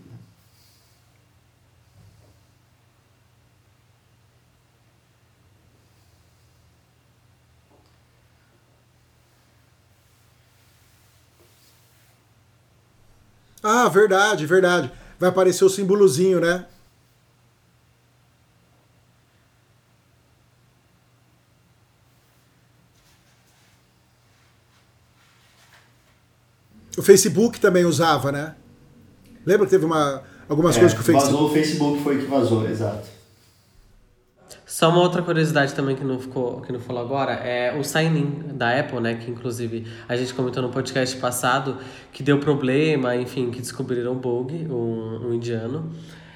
Ah, verdade, verdade. Vai aparecer o símbolozinho, né? O Facebook também usava, né? Lembra que teve uma, algumas É, coisas que o Facebook. Vazou o Facebook, foi que vazou, exato. Só uma outra curiosidade também que não ficou, que não falou agora é o sign-in da Apple, né? Que inclusive a gente comentou no podcast passado que deu problema, enfim, que descobriram um bug, um, um indiano.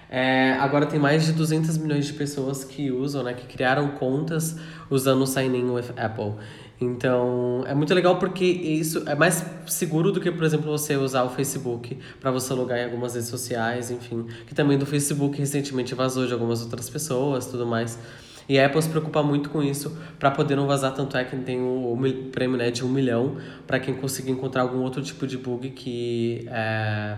É, agora tem mais de 200 milhões de pessoas que usam, né? Que criaram contas usando o sign-in with Apple. Então é muito legal porque isso é mais seguro do que, por exemplo, você usar o Facebook para você logar em algumas redes sociais, enfim. Que também do Facebook recentemente vazou de algumas outras pessoas, tudo mais. E a Apple se preocupa muito com isso para poder não vazar, tanto é que tem o, o prêmio né, de um milhão para quem conseguir encontrar algum outro tipo de bug que é,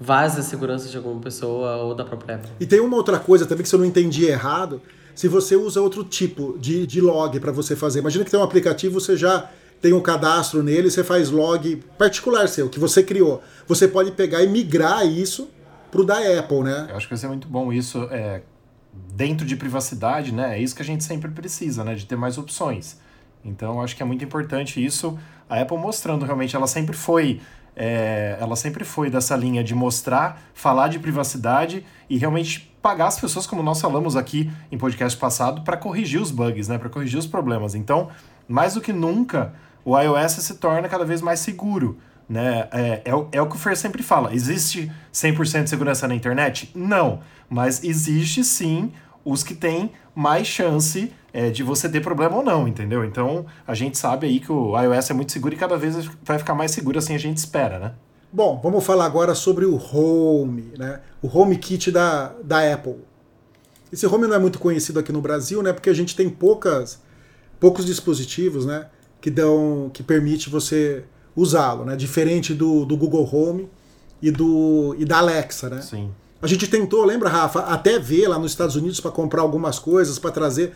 vaze a segurança de alguma pessoa ou da própria Apple. E tem uma outra coisa também que se eu não entendi errado, se você usa outro tipo de, de log para você fazer. Imagina que tem um aplicativo, você já tem um cadastro nele, você faz log particular seu, que você criou. Você pode pegar e migrar isso pro da Apple, né? Eu acho que vai ser muito bom isso é, dentro de privacidade, né? É isso que a gente sempre precisa, né? De ter mais opções. Então, acho que é muito importante isso. A Apple mostrando realmente, ela sempre foi. é, ela sempre foi dessa linha de mostrar, falar de privacidade e realmente pagar as pessoas, como nós falamos aqui em podcast passado, para corrigir os bugs, né? Para corrigir os problemas. Então, mais do que nunca, o iOS se torna cada vez mais seguro. Né? É, é, o- é o que o Fer sempre fala. Existe 100% de segurança na internet? Não. Mas existe sim os que têm mais chance é, de você ter problema ou não, entendeu? Então a gente sabe aí que o iOS é muito seguro e cada vez vai ficar mais seguro assim a gente espera, né? Bom, vamos falar agora sobre o Home, né? O Home Kit da, da Apple. Esse Home não é muito conhecido aqui no Brasil, né? Porque a gente tem poucas, poucos dispositivos, né? Que dão, que permite você usá-lo, né? Diferente do, do Google Home e do e da Alexa, né? Sim. A gente tentou, lembra, Rafa, até ver lá nos Estados Unidos para comprar algumas coisas para trazer,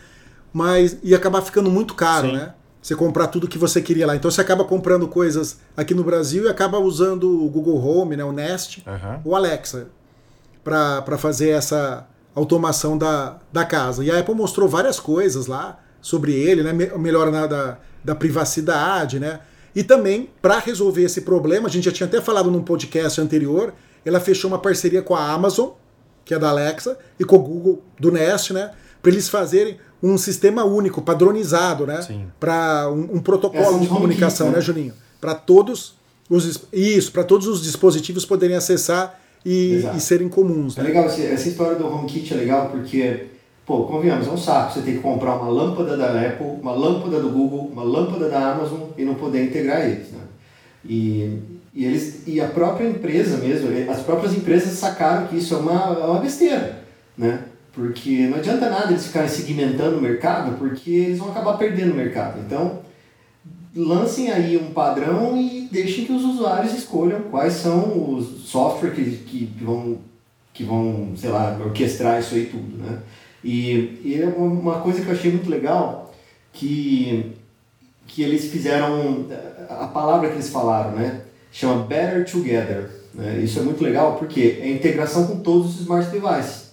mas ia acabar ficando muito caro, Sim. né? Você comprar tudo que você queria lá. Então você acaba comprando coisas aqui no Brasil e acaba usando o Google Home, né, o Nest, Aham. o Alexa para fazer essa automação da, da casa. E a Apple mostrou várias coisas lá sobre ele, né? me- Melhora na- da, da privacidade, né? E também, para resolver esse problema, a gente já tinha até falado num podcast anterior, ela fechou uma parceria com a Amazon, que é da Alexa, e com o Google do Nest, né? Para eles fazerem um sistema único, padronizado, né? Sim. Para um, um protocolo Essa de comunicação, né? né, Juninho? para todos os isso, para todos os dispositivos poderem acessar e, e serem comuns. É né? É legal, essa história do HomeKit é legal porque, pô, convenhamos, é um saco você tem que comprar uma lâmpada da Apple, uma lâmpada do Google, uma lâmpada da Amazon e não poder integrar eles, né? E, e, eles, e a própria empresa mesmo, as próprias empresas sacaram que isso é uma, é uma besteira, né? Porque não adianta nada eles ficarem segmentando o mercado, porque eles vão acabar perdendo o mercado. Então, lancem aí um padrão e deixem que os usuários escolham quais são os softwares que, que, vão, que vão, sei lá, orquestrar isso aí tudo, né? E, e é uma coisa que eu achei muito legal, que, que eles fizeram, a palavra que eles falaram, né? Chama Better Together. Né? Isso é muito legal porque é integração com todos os smart devices.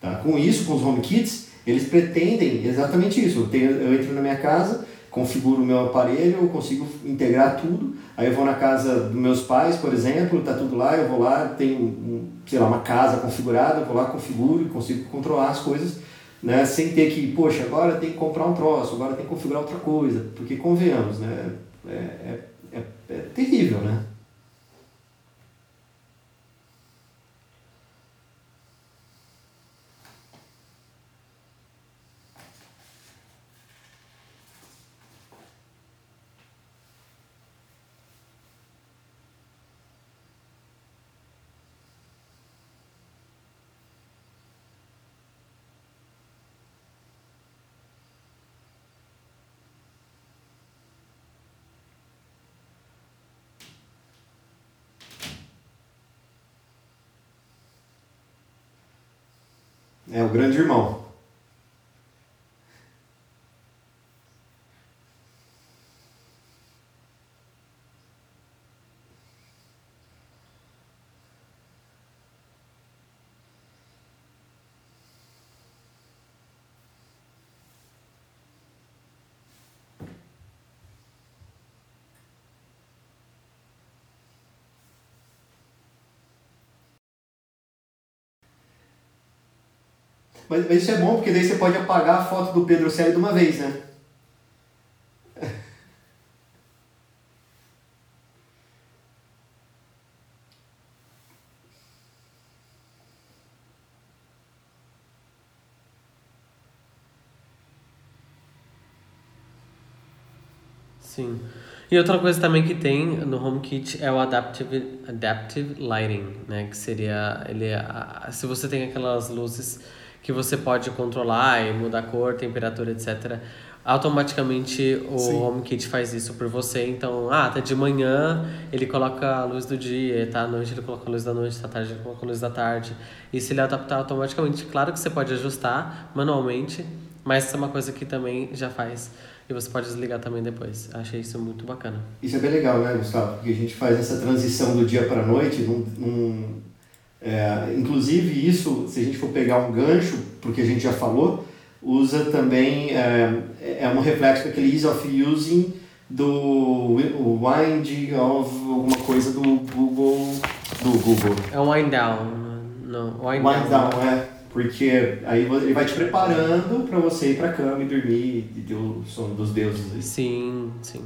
Tá? Com isso, com os HomeKits, eles pretendem exatamente isso. Eu, tenho, eu entro na minha casa, configuro o meu aparelho, eu consigo integrar tudo. Aí eu vou na casa dos meus pais, por exemplo, tá tudo lá, eu vou lá, tenho, sei lá, uma casa configurada, eu vou lá, configuro e consigo controlar as coisas, né, sem ter que, poxa, agora tem que comprar um troço, agora tem que configurar outra coisa, porque convenhamos, né, é, é, é, é terrível, né. É o grande irmão. Mas, mas isso é bom porque daí você pode apagar a foto do Pedro Célio de uma vez, né? Sim. E outra coisa também que tem no HomeKit é o Adaptive, Adaptive Lighting, né? Que seria, ele, é se você tem aquelas luzes que você pode controlar e mudar a cor, temperatura, etc. Automaticamente o Sim. HomeKit faz isso por você. Então, ah, tá de manhã, ele coloca a luz do dia, tá à noite, ele coloca a luz da noite, tá à tarde, ele coloca a luz da tarde. Isso ele adaptar automaticamente. Claro que você pode ajustar manualmente, mas isso é uma coisa que também já faz. E você pode desligar também depois. Achei isso muito bacana. Isso é bem legal, né, Gustavo? Porque a gente faz essa transição do dia para a noite num, num é, inclusive, isso, se a gente for pegar um gancho, porque a gente já falou, usa também, é, é um reflexo daquele ease of using do wind of alguma coisa do Google. Do Google. É um wind down. Não, wind, wind down. down, é. Porque aí ele vai te preparando para você ir para cama e dormir e ter o sono dos deuses. Sim, sim.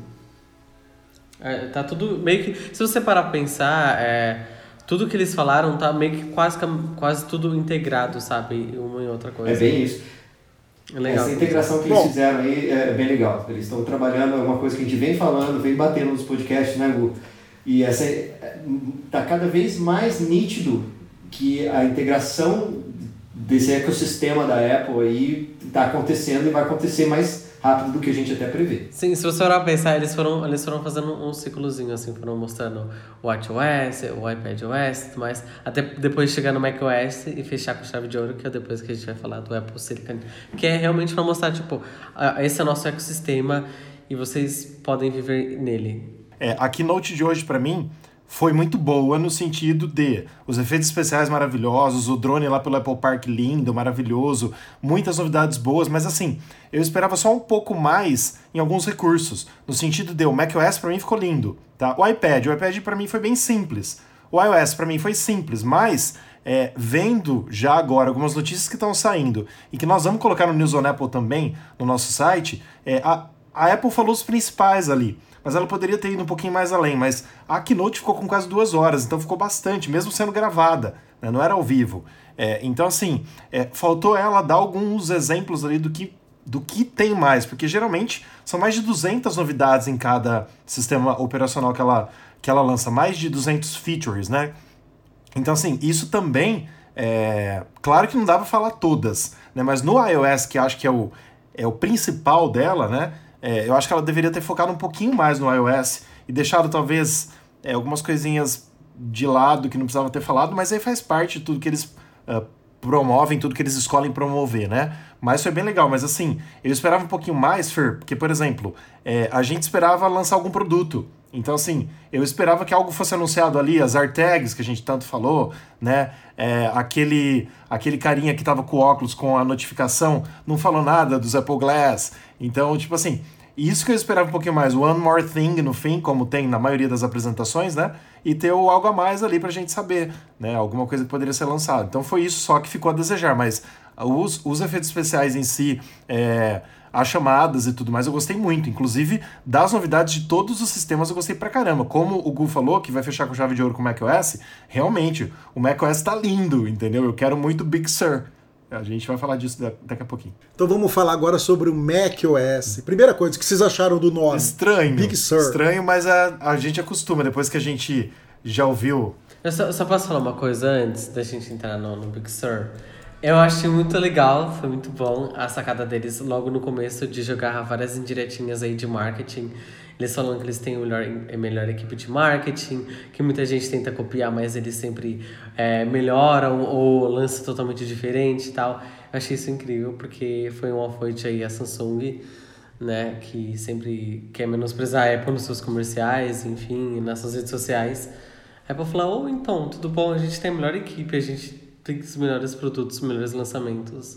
É, tá tudo meio que. Se você parar pra pensar, é tudo que eles falaram tá meio que quase, quase tudo integrado, sabe? Uma e outra coisa. É bem isso. É legal. Essa integração que eles Bom, fizeram aí é bem legal. Eles estão trabalhando, é uma coisa que a gente vem falando, vem batendo nos podcasts, né, Gu? E essa tá cada vez mais nítido que a integração desse ecossistema da Apple aí está acontecendo e vai acontecer mais rápido do que a gente até prevê. Sim, se você orar pensar, eles foram, eles foram fazendo um ciclozinho, assim, foram mostrando o WatchOS, o iPadOS e tudo mais, até depois chegar no macOS e fechar com chave de ouro, que é depois que a gente vai falar do Apple Silicon, que é realmente para mostrar, tipo, esse é o nosso ecossistema e vocês podem viver nele. É, a keynote de hoje, para mim, foi muito boa no sentido de os efeitos especiais maravilhosos, o drone lá pelo Apple Park lindo, maravilhoso, muitas novidades boas, mas assim, eu esperava só um pouco mais em alguns recursos, no sentido de o macOS para mim ficou lindo, tá? O iPad, o iPad para mim foi bem simples. O iOS para mim foi simples, mas é, vendo já agora algumas notícias que estão saindo e que nós vamos colocar no News on Apple também no nosso site, é, a, a Apple falou os principais ali, mas ela poderia ter ido um pouquinho mais além. Mas a Keynote ficou com quase duas horas, então ficou bastante, mesmo sendo gravada, né? não era ao vivo. É, então, assim, é, faltou ela dar alguns exemplos ali do que, do que tem mais, porque geralmente são mais de 200 novidades em cada sistema operacional que ela, que ela lança, mais de 200 features, né? Então, assim, isso também, é, claro que não dá falar todas, né? Mas no iOS, que acho que é o, é o principal dela, né? É, eu acho que ela deveria ter focado um pouquinho mais no iOS e deixado talvez é, algumas coisinhas de lado que não precisava ter falado, mas aí faz parte de tudo que eles uh, promovem, tudo que eles escolhem promover, né? Mas foi bem legal, mas assim, eu esperava um pouquinho mais, Fer, porque, por exemplo, é, a gente esperava lançar algum produto. Então, assim, eu esperava que algo fosse anunciado ali, as AirTags que a gente tanto falou, né? É, aquele, aquele carinha que tava com óculos com a notificação não falou nada dos Apple Glass. Então, tipo assim, isso que eu esperava um pouquinho mais. One more thing no fim, como tem na maioria das apresentações, né? E ter algo a mais ali pra gente saber, né? Alguma coisa que poderia ser lançada. Então foi isso só que ficou a desejar, mas os, os efeitos especiais em si. É, as chamadas e tudo mais, eu gostei muito. Inclusive, das novidades de todos os sistemas, eu gostei pra caramba. Como o Gu falou, que vai fechar com chave de ouro com o macOS, realmente, o macOS tá lindo, entendeu? Eu quero muito Big Sur. A gente vai falar disso daqui a pouquinho. Então vamos falar agora sobre o macOS. Primeira coisa, o que vocês acharam do nome? Estranho. Big Sur. Estranho, mas a, a gente acostuma, depois que a gente já ouviu. Eu só, só posso falar uma coisa antes da gente entrar no, no Big Sur? Eu achei muito legal, foi muito bom a sacada deles logo no começo de jogar várias indiretinhas aí de marketing. Eles falam que eles têm a melhor, a melhor equipe de marketing, que muita gente tenta copiar, mas eles sempre é, melhoram ou lançam totalmente diferente e tal. Eu achei isso incrível, porque foi um afoite aí a Samsung, né, que sempre quer menosprezar a Apple nos seus comerciais, enfim, nas suas redes sociais. A Apple falou, oh, então, tudo bom, a gente tem a melhor equipe, a gente tem os melhores produtos, os melhores lançamentos.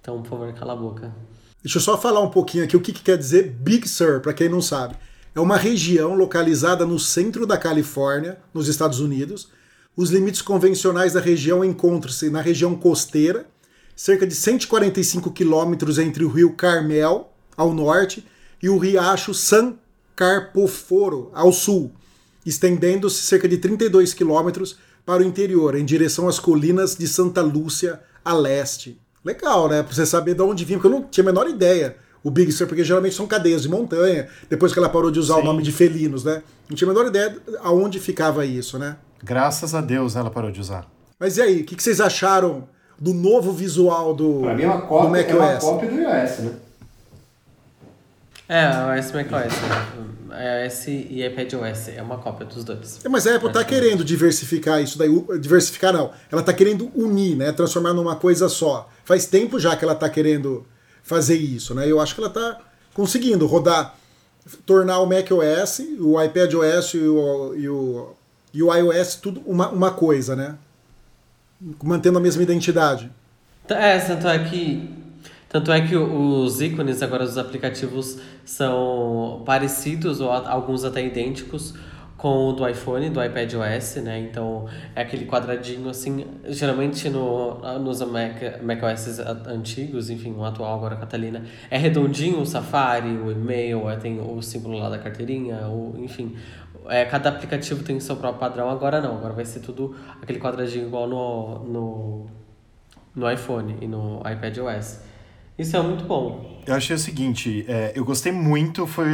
Então, por favor, cala a boca. Deixa eu só falar um pouquinho aqui o que, que quer dizer Big Sur, para quem não sabe. É uma região localizada no centro da Califórnia, nos Estados Unidos. Os limites convencionais da região encontram-se na região costeira, cerca de 145 quilômetros entre o rio Carmel, ao norte, e o riacho San Carpoforo, ao sul, estendendo-se cerca de 32 quilômetros para o interior, em direção às colinas de Santa Lúcia, a leste. Legal, né? Pra você saber de onde vinha, porque eu não tinha a menor ideia. O Big Sur, porque geralmente são cadeias de montanha, depois que ela parou de usar Sim. o nome de felinos, né? Não tinha a menor ideia aonde ficava isso, né? Graças a Deus ela parou de usar. Mas e aí, o que, vocês acharam do novo visual do, pra mim é uma cópia, do macOS? É uma cópia do iOS, né? É, o iOS macOS. Né? iOS e iPadOS. É uma cópia dos dois. É, mas a Apple está querendo diversificar isso daí. Diversificar não. Ela está querendo unir, né? Transformar numa coisa só. Faz tempo já que ela está querendo fazer isso, né? Eu acho que ela está conseguindo rodar, tornar o macOS, o iPadOS e o, e o, e o iOS tudo uma, uma coisa, né? Mantendo a mesma identidade. É, tanto é que tanto é que os ícones agora dos aplicativos são parecidos ou alguns até idênticos com o do iPhone, do iPadOS, né? Então é aquele quadradinho assim, geralmente no, nos Mac, macOS antigos, enfim, o atual agora Catalina, é redondinho o Safari, o e-mail, é, tem o símbolo lá da carteirinha, o, enfim, é, cada aplicativo tem seu próprio padrão, agora não, agora vai ser tudo aquele quadradinho igual no, no, no iPhone e no iPadOS. Isso é muito bom. Eu achei o seguinte, é, eu gostei muito, foi,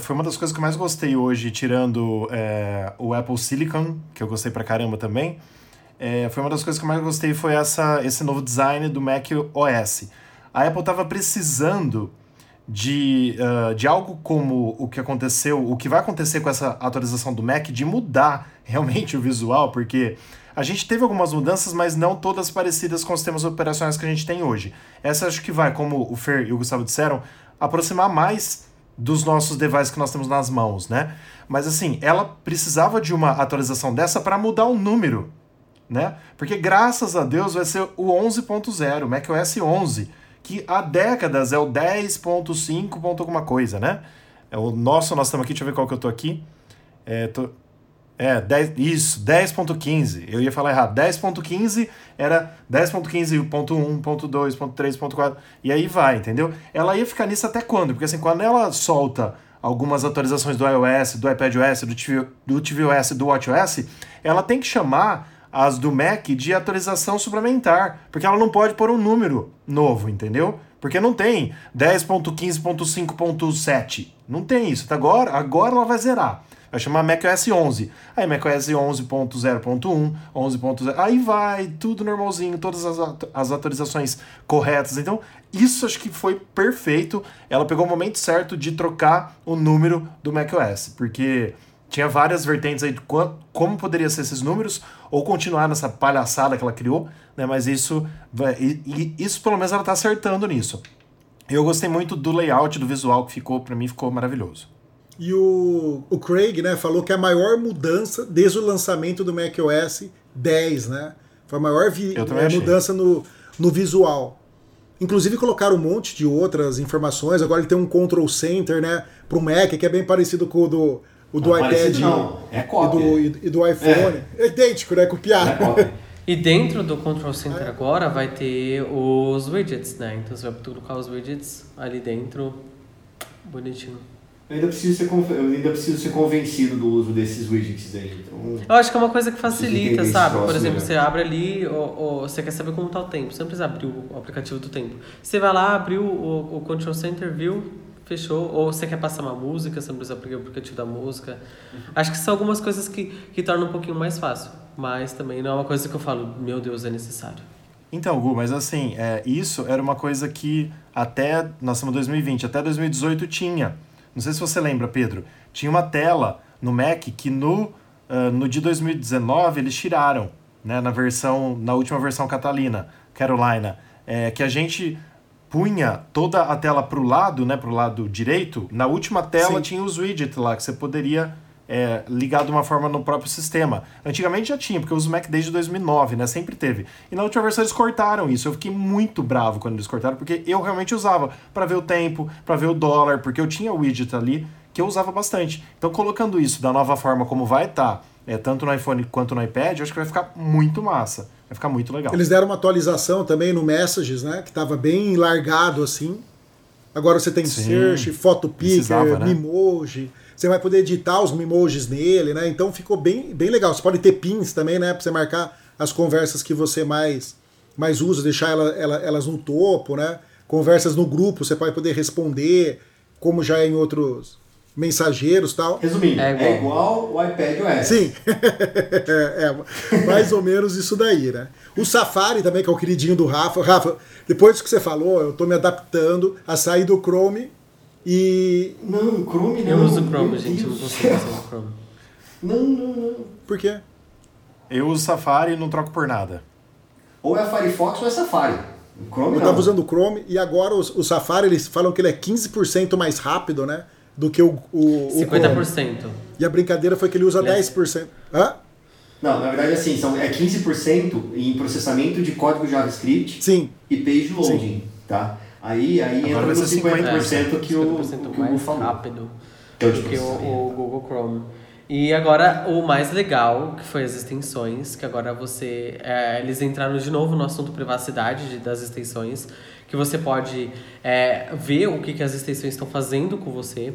foi uma das coisas que eu mais gostei hoje, tirando é, o Apple Silicon, que eu gostei pra caramba também. É, foi uma das coisas que eu mais gostei foi essa, esse novo design do Mac OS. A Apple estava precisando de, uh, de algo como o que aconteceu, o que vai acontecer com essa atualização do Mac, de mudar realmente o visual, porque a gente teve algumas mudanças, mas não todas parecidas com os sistemas operacionais que a gente tem hoje. Essa acho que vai, como o Fer e o Gustavo disseram, aproximar mais dos nossos devices que nós temos nas mãos, né? Mas assim, ela precisava de uma atualização dessa para mudar o número, né? Porque graças a Deus vai ser o 11.0, macOS 11, que há décadas é o 10.5. alguma coisa, né? É o nosso, nós estamos aqui, deixa eu ver qual que eu tô aqui. É, tô, É, 10, isso, 10.15. Eu ia falar errado. 10.15 era 10.15.1.2.3.4 e aí vai, entendeu? Ela ia ficar nisso até quando? Porque assim, quando ela solta algumas atualizações do iOS, do iPadOS, do, TV, do tvOS, do WatchOS, ela tem que chamar as do Mac de atualização suplementar, porque ela não pode pôr um número novo, entendeu? Porque não tem 10.15.5.7. Não tem isso. Agora, agora ela vai zerar vai chamar macOS 11. Aí macOS 11.0.1, 11.0, aí vai, tudo normalzinho, todas as, as atualizações corretas. Então, isso acho que foi perfeito. Ela pegou o momento certo de trocar o número do macOS, porque tinha várias vertentes aí de como poderia ser esses números, ou continuar nessa palhaçada que ela criou, né? Mas isso, isso pelo menos ela tá acertando nisso. Eu gostei muito do layout, do visual que ficou, para mim ficou maravilhoso. E o, o Craig né, falou que é a maior mudança desde o lançamento do macOS 10, né? Foi a maior é, mudança no, no visual. Inclusive colocaram um monte de outras informações. Agora ele tem um control center, né, para o Mac, que é bem parecido com o do, o do não, iPad não. É cópia. E, do, e, do iPhone. É. é idêntico, né? Copiado. É e dentro do Control Center agora vai ter os widgets, né? Então você vai colocar os widgets ali dentro, bonitinho. Eu ainda preciso ser, eu ainda preciso ser convencido do uso desses widgets aí. Então, eu acho que é uma coisa que facilita, sabe? Por exemplo, você abre ali, ou, ou, você quer saber como está o tempo. Você não precisa abrir o aplicativo do tempo. Você vai lá, abriu o, o Control Center, viu, fechou. Ou você quer passar uma música, você não precisa abrir o aplicativo da música. Uhum. Acho que são algumas coisas que, que tornam um pouquinho mais fácil. Mas também não é uma coisa que eu falo, meu Deus, é necessário. Então, Gu, mas assim, é, isso era uma coisa que até, nós estamos em 2020, até 2018 tinha. Não sei se você lembra, Pedro. Tinha uma tela no Mac que no, uh, no de 2019 eles tiraram, né, na versão, na última versão Catalina, Carolina, é, que a gente punha toda a tela para o lado, né, para o lado direito. Na última tela Sim. tinha os widgets lá que você poderia é, ligar de uma forma no próprio sistema. Antigamente já tinha, porque eu uso Mac desde 2009, né? Sempre teve. E na última versão eles cortaram isso. Eu fiquei muito bravo quando eles cortaram, porque eu realmente usava para ver o tempo, para ver o dólar, porque eu tinha o widget ali que eu usava bastante. Então, colocando isso da nova forma como vai estar, tá, é, tanto no iPhone quanto no iPad, eu acho que vai ficar muito massa. Vai ficar muito legal. Eles deram uma atualização também no Messages, né? Que estava bem largado assim. Agora você tem Sim, Search, Photo Picker, né? Você vai poder editar os emojis nele, né? Então ficou bem, bem legal. Você pode ter pins também, né? Pra você marcar as conversas que você mais, mais usa, deixar ela, ela, elas no topo, né? Conversas no grupo, você pode poder responder, como já é em outros mensageiros tal. Resumindo, é igual, é igual o iPad OS. Sim, é, é, mais ou menos isso daí, né? O Safari também, que é o queridinho do Rafa. Rafa, depois que você falou, eu tô me adaptando a sair do Chrome e. Não, Chrome não. Eu uso Chrome, gente, eu não consigo usar Chrome. Não, não, não. Por quê? Eu uso Safari e não troco por nada. Ou é Firefox ou é Safari. O Chrome eu estava usando o Chrome e agora o, o, Safari eles falam que ele é 15% mais rápido, né? Do que o, o, o 50%. Chrome. E a brincadeira foi que ele usa ele 10%. Hã? Não, na verdade assim, são, é 15% em processamento de código JavaScript Sim. e page loading, Sim. tá? Aí, aí entra no 50%, 50% que o, que o Google falou. rápido do que o, o Google Chrome. E agora o mais legal, que foi as extensões, que agora você. É, eles entraram de novo no assunto privacidade de, das extensões, que você pode é, ver o que, que as extensões estão fazendo com você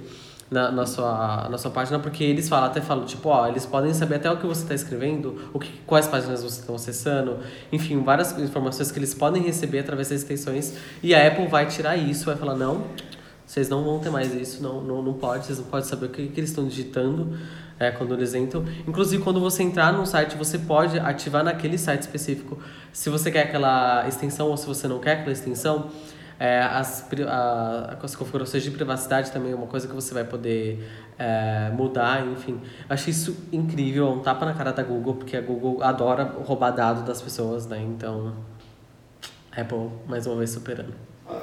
na, na, sua, na sua página, porque eles falam, até falam, tipo, ó, eles podem saber até o que você está escrevendo, o que, quais páginas você está acessando, enfim, várias informações que eles podem receber através das extensões, e a Apple vai tirar isso, vai falar, não, vocês não vão ter mais isso, não, não, não pode, vocês não podem saber o que, que eles estão digitando é, quando eles entram. Inclusive, quando você entrar no site, você pode ativar naquele site específico, se você quer aquela extensão ou se você não quer aquela extensão, é, as, a, as configurações de privacidade também é uma coisa que você vai poder é, mudar, enfim. Achei isso incrível, é um tapa na cara da Google, porque a Google adora roubar dados das pessoas, né? Então, Apple mais uma vez superando.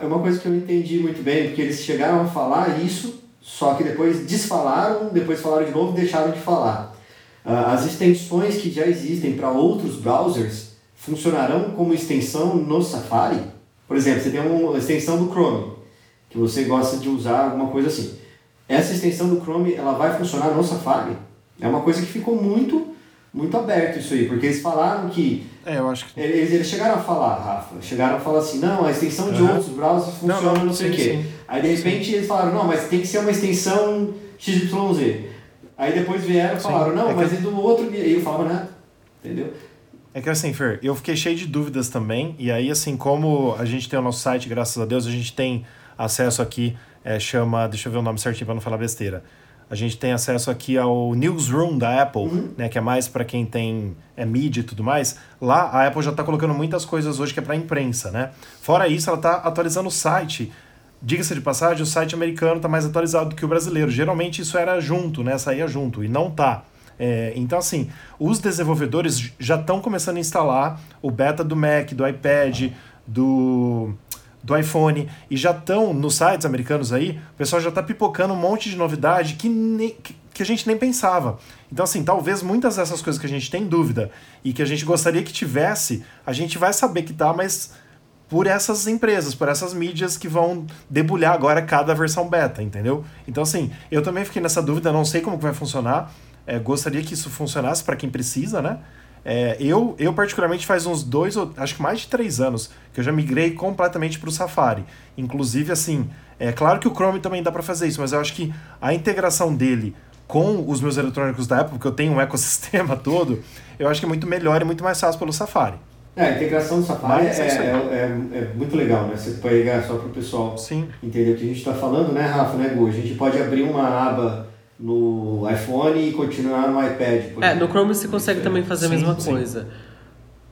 É uma coisa que eu entendi muito bem, porque eles chegaram a falar isso, só que depois desfalaram, depois falaram de novo e deixaram de falar. Ah, as extensões que já existem para outros browsers funcionarão como extensão no Safari? Por exemplo, você tem uma extensão do Chrome, que você gosta de usar alguma coisa assim. Essa extensão do Chrome, ela vai funcionar no Safari? É uma coisa que ficou muito, muito aberto isso aí, porque eles falaram que. É, eu acho que. Eles, eles chegaram a falar, Rafa, chegaram a falar assim, não, a extensão de Uhum. outros browsers funciona, Não, não, não, sei o sim, quê. sim. Aí de repente eles falaram, não, mas tem que ser uma extensão XYZ. Aí depois vieram e Sim. falaram, não, É que- mas é do outro. E aí eu falava nada. Entendeu? É que assim, Fer, eu fiquei cheio de dúvidas também, e aí assim, como a gente tem o nosso site, graças a Deus, a gente tem acesso aqui, é, chama, deixa eu ver o nome certinho para não falar besteira. A gente tem acesso aqui ao newsroom da Apple, né, que é mais para quem tem é mídia e tudo mais. Lá a Apple já está colocando muitas coisas hoje que é para imprensa, né? Fora isso, ela está atualizando o site. Diga-se de passagem, o site americano está mais atualizado do que o brasileiro. Geralmente isso era junto, né? Saía junto e não tá. É, então, assim, os desenvolvedores já estão começando a instalar o beta do Mac, do iPad, do, do iPhone, e já estão nos sites americanos aí, o pessoal já está pipocando um monte de novidade que, nem, que, que a gente nem pensava. Então, assim, talvez muitas dessas coisas que a gente tem dúvida e que a gente gostaria que tivesse, a gente vai saber que tá, mas por essas empresas, por essas mídias que vão debulhar agora cada versão beta, entendeu? Então, assim, eu também fiquei nessa dúvida, não sei como que vai funcionar. É, gostaria que isso funcionasse para quem precisa, né? É, eu, eu, particularmente, faz uns dois, ou acho que mais de três anos, que eu já migrei completamente para o Safari. Inclusive, assim, é claro que o Chrome também dá para fazer isso, mas eu acho que a integração dele com os meus eletrônicos da Apple, porque eu tenho um ecossistema todo, eu acho que é muito melhor e muito mais fácil pelo Safari. É, a integração do Safari é, é é, é- é muito legal, né? Você pegar só para o pessoal Sim. entender o que a gente está falando, né, Rafa, né, Gu? A gente pode abrir uma aba no iPhone e continuar no iPad. por É, no exemplo. Chrome você consegue É. também fazer Sim, a mesma sim. coisa.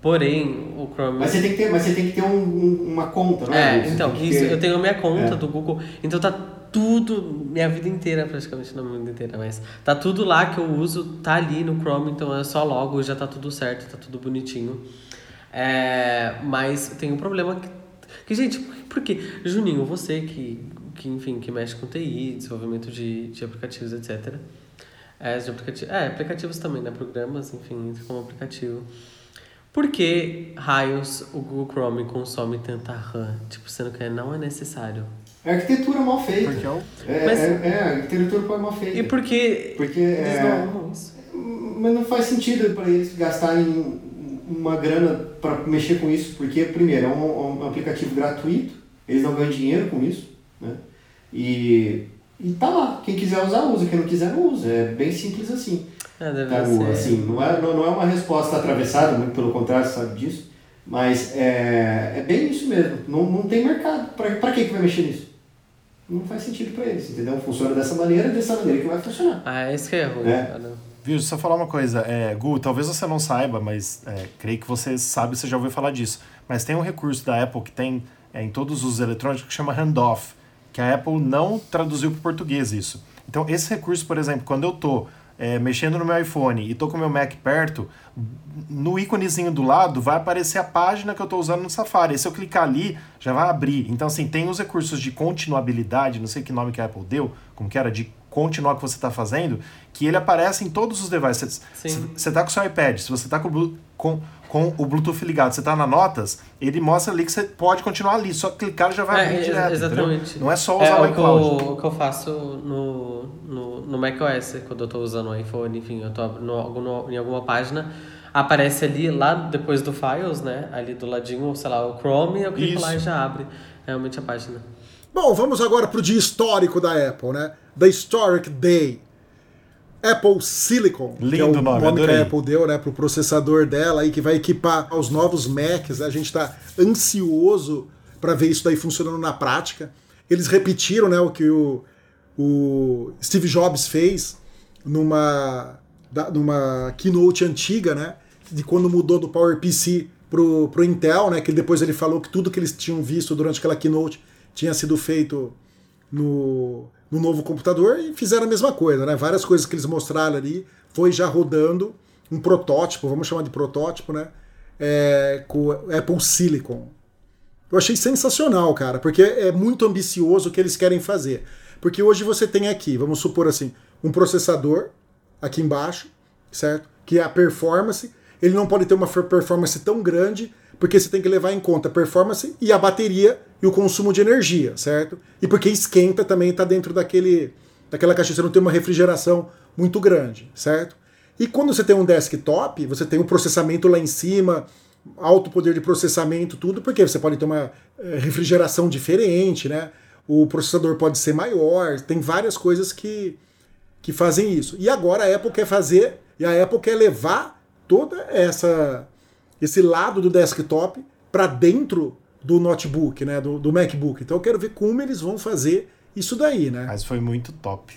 Porém, o Chrome. Mas você tem que ter, mas você tem que ter um- um- uma conta, né? É? Você então, que isso, ter- eu tenho a minha conta É. do Google, então tá tudo, minha vida inteira, praticamente não minha vida inteira, mas tá tudo lá que eu uso, tá ali no Chrome, então é só logo, já tá tudo certo, tá tudo bonitinho. É, mas tem um problema que, que gente, por quê? Juninho, você que, que, enfim, que mexe com TI, desenvolvimento de, de aplicativos, etc. É, de aplicati é, aplicativos também, né? Programas, enfim, entra como aplicativo. Por que raios o Google Chrome consome tanta RAM? Tipo, sendo que não é necessário. É arquitetura mal feita. Porque é o É, Mas- é, é, a arquitetura mal feita. E por que Porque eles é, não arrumam isso? Mas não faz sentido para eles gastarem uma grana para mexer com isso, porque, primeiro, é um, um aplicativo gratuito, eles não ganham dinheiro com isso, né? E, e tá lá. Quem quiser usar, usa. Quem não quiser, não usa. É bem simples assim. É, deve Tá, ser. assim não, é, não, não é uma resposta atravessada, muito pelo contrário, você sabe disso. Mas é, é bem isso mesmo. Não, não tem mercado. Para que que vai mexer nisso? Não faz sentido para eles, entendeu? Funciona dessa maneira, dessa maneira que vai funcionar. Ah, esse que é ruim, É. Viu, só falar uma coisa, é, Gu, talvez você não saiba, mas é, creio que você sabe, você já ouviu falar disso. Mas tem um recurso da Apple que tem é, em todos os eletrônicos que chama handoff, que a Apple não traduziu para português isso. Então, esse recurso, por exemplo, quando eu tô é, mexendo no meu iPhone e tô com o meu Mac perto, no íconezinho do lado vai aparecer a página que eu estou usando no Safari. E se eu clicar ali, já vai abrir. Então, assim, tem os recursos de continuabilidade, não sei que nome que a Apple deu, como que era, de continuar o que você está fazendo, que ele aparece em todos os devices. Você tá com o seu iPad, se você tá com com, com o Bluetooth ligado, você tá na notas, ele mostra ali que você pode continuar ali. Só clicar já vai É, direto. exatamente. entendeu? Não é só É usar o o que, eu, iCloud. o que eu faço no, no, no macOS, quando eu tô usando o iPhone, enfim, eu algum- em alguma página, aparece ali, lá depois do Files, né? Ali do ladinho, sei lá, o Chrome, eu clico Isso. lá e já abre realmente a página. Bom, vamos agora para o dia histórico da Apple, né? The Historic Day. Apple Silicon, que é Lindo o nome, nome que a Apple deu, né, pro processador dela aí que vai equipar os novos Macs. né? A gente está ansioso para ver isso daí funcionando na prática. Eles repetiram, né, o que o, o Steve Jobs fez numa da- numa keynote antiga, né, de quando mudou do PowerPC pro, pro Intel, né, que depois ele falou que tudo que eles tinham visto durante aquela keynote tinha sido feito no, no novo computador e fizeram a mesma coisa, né? Várias coisas que eles mostraram ali foi já rodando um protótipo, vamos chamar de protótipo, né? É, com Apple Silicon. Eu achei sensacional, cara, porque é muito ambicioso o que eles querem fazer. Porque hoje você tem aqui, vamos supor assim, um processador aqui embaixo, certo? Que é a performance. Ele não pode ter uma performance tão grande, porque você tem que levar em conta a performance e a bateria e o consumo de energia, certo? E porque esquenta também está dentro daquele, daquela caixa, você não tem uma refrigeração muito grande, certo? E quando você tem um desktop, você tem um processamento lá em cima, alto poder de processamento, tudo, porque você pode ter uma eh, refrigeração diferente, né? O processador pode ser maior, tem várias coisas que, que fazem isso. E agora a Apple quer fazer, e a Apple quer levar toda essa esse lado do desktop para dentro do notebook, né, do, do MacBook. Então eu quero ver como eles vão fazer isso daí, né? Mas foi muito top.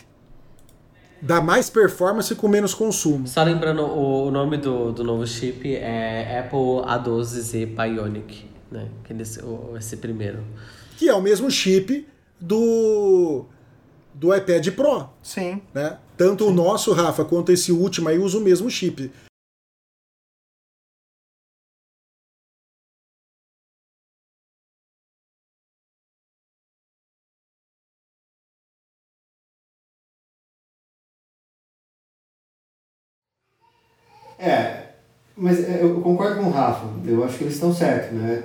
Dá mais performance com menos consumo. Só lembrando, o, nome do, do novo chip é Apple A12Z Bionic, né? Que esse, esse primeiro. Que é o mesmo chip do do iPad Pro. Sim. Né? Tanto Sim. o nosso, Rafa, quanto esse último aí usa o mesmo chip. É, mas é, eu concordo com o Rafa, eu acho que eles estão certos, né?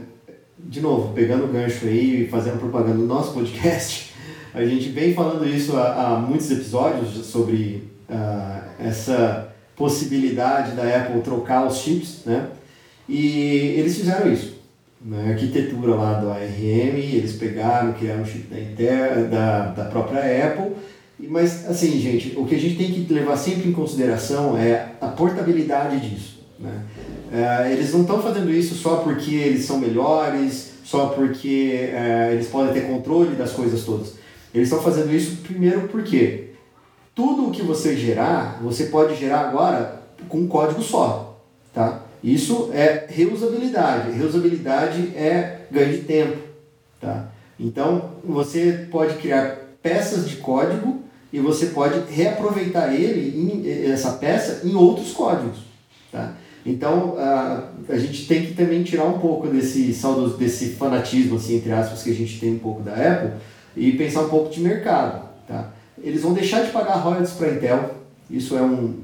De novo, pegando o gancho aí e fazendo propaganda do nosso podcast, a gente vem falando isso há, há muitos episódios sobre uh, essa possibilidade da Apple trocar os chips, né? E eles fizeram isso. Na arquitetura lá do ARM, eles pegaram, criaram um chip da, Intel, da, da própria Apple mas, assim, gente, o que a gente tem que levar sempre em consideração é a portabilidade disso. Né? É, eles não estão fazendo isso só porque eles são melhores, só porque é, eles podem ter controle das coisas todas. Eles estão fazendo isso primeiro porque tudo o que você gerar, você pode gerar agora com um código só. Tá? Isso é reusabilidade. Reusabilidade é ganho de tempo. Tá? Então, você pode criar peças de código e você pode reaproveitar ele, em, essa peça, em outros códigos. Tá? Então, a, a gente tem que também tirar um pouco desse, desse fanatismo, assim, entre aspas, que a gente tem um pouco da Apple e pensar um pouco de mercado. Tá? Eles vão deixar de pagar royalties para a Intel, isso é um,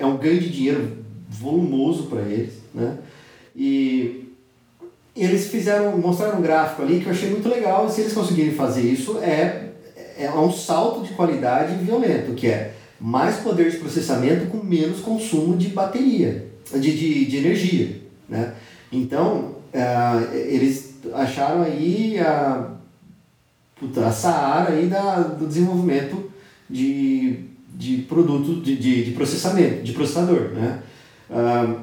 é um ganho de dinheiro volumoso para eles. Né? E eles fizeram, mostraram um gráfico ali que eu achei muito legal, e se eles conseguirem fazer isso, é é um salto de qualidade violento, que é mais poder de processamento com menos consumo de bateria, de, de, de energia. Né? Então, uh, eles acharam aí a, puta, a Saara aí da, do desenvolvimento de, de produto, de, de, de processamento, de processador. Né? Uh,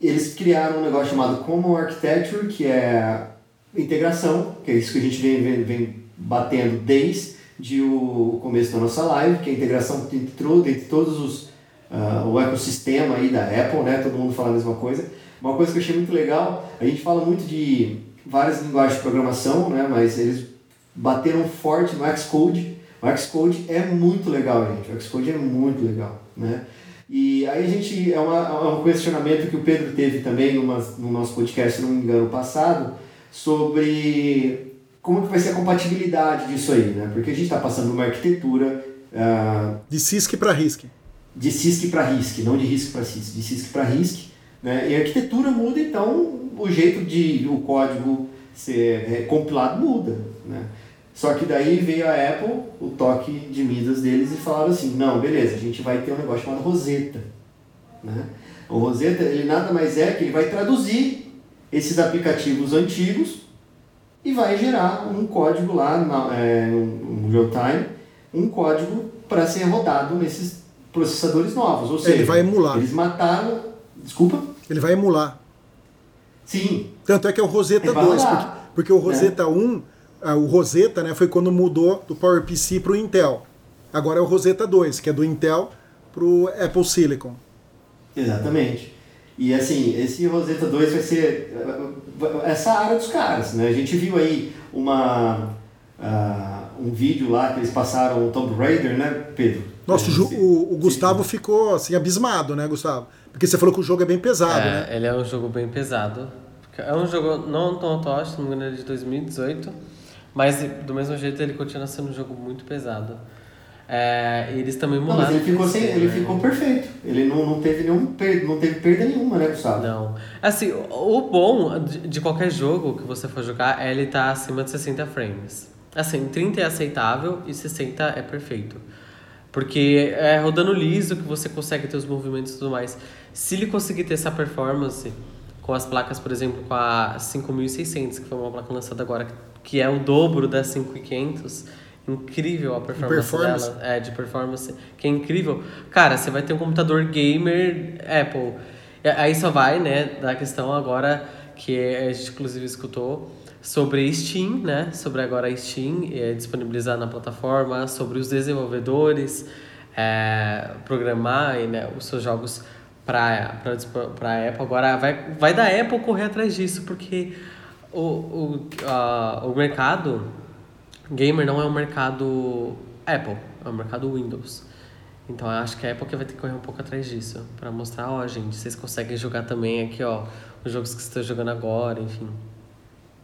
eles criaram um negócio chamado Common Architecture, que é integração, que é isso que a gente vem, vem, vem batendo desde de o começo da nossa live, que é a integração entre, entre todos os uh, o ecossistema aí da Apple, né? Todo mundo fala a mesma coisa. Uma coisa que eu achei muito legal, a gente fala muito de várias linguagens de programação, né? Mas eles bateram forte no Xcode. O Xcode é muito legal, gente. O Xcode é muito legal, né? E aí a gente, é, uma, é um questionamento que o Pedro teve também numa, no nosso podcast, se não me engano, passado, sobre como que vai ser a compatibilidade disso aí, né? Porque a gente está passando uma arquitetura... Uh, de CISC para RISC. De CISC para RISC, não de RISC para CISC, de CISC para RISC. Né? E a arquitetura muda, então o jeito de o código ser é, compilado muda, né? Só que daí veio a Apple, o toque de Midas deles, e falaram assim, não, beleza, a gente vai ter um negócio chamado Rosetta. Né? O Rosetta, ele nada mais é que ele vai traduzir esses aplicativos antigos e vai gerar um código lá é, no real time, um código para ser rodado nesses processadores novos. Ou seja, ele vai emular. Eles mataram. Desculpa? Ele vai emular. Sim. Tanto é que é o Rosetta 2, porque, porque, o né? Rosetta é. 1, o Rosetta né, foi quando mudou do PowerPC para o Intel. Agora é o Rosetta 2, que é do Intel para o Apple Silicon. Exatamente. E assim, esse Rosetta 2 vai ser essa área dos caras, né? A gente viu aí uma, uh, um vídeo lá que eles passaram o Tomb Raider, né, Pedro? Nossa, o, o, o Gustavo ficou assim abismado, né, Gustavo? Porque você falou que o jogo é bem pesado, é, né? Ele é um jogo bem pesado. É um jogo não tão atual, se não me engano, é de 2018. Mas do mesmo jeito ele continua sendo um jogo muito pesado. É, eles também mudaram. Não, mas ele ficou, sem, ele né? ficou perfeito. Ele não, não, teve nenhum per, não teve perda nenhuma, né, Gustavo? Não. Assim, o bom de, de qualquer jogo que você for jogar é ele estar tá acima de 60 frames. Assim, 30 é aceitável e 60 é perfeito. Porque é rodando liso que você consegue ter os movimentos e tudo mais. Se ele conseguir ter essa performance com as placas, por exemplo, com a 5600, que foi uma placa lançada agora, que é o dobro da 5500, incrível a performance, performance? dela, é de performance, que é incrível. Cara, você vai ter um computador gamer Apple. Aí só vai, né, da questão agora que a gente inclusive escutou sobre Steam, né, sobre agora a Steam é, disponibilizar na plataforma, sobre os desenvolvedores é, programar né, os seus jogos para para Apple. Agora vai vai da Apple correr atrás disso porque o, o, a, o mercado gamer não é um mercado Apple, é um mercado Windows. Então eu acho que a Apple que vai ter que correr um pouco atrás disso, para mostrar, ó, gente, vocês conseguem jogar também aqui, ó, os jogos que está jogando agora, enfim.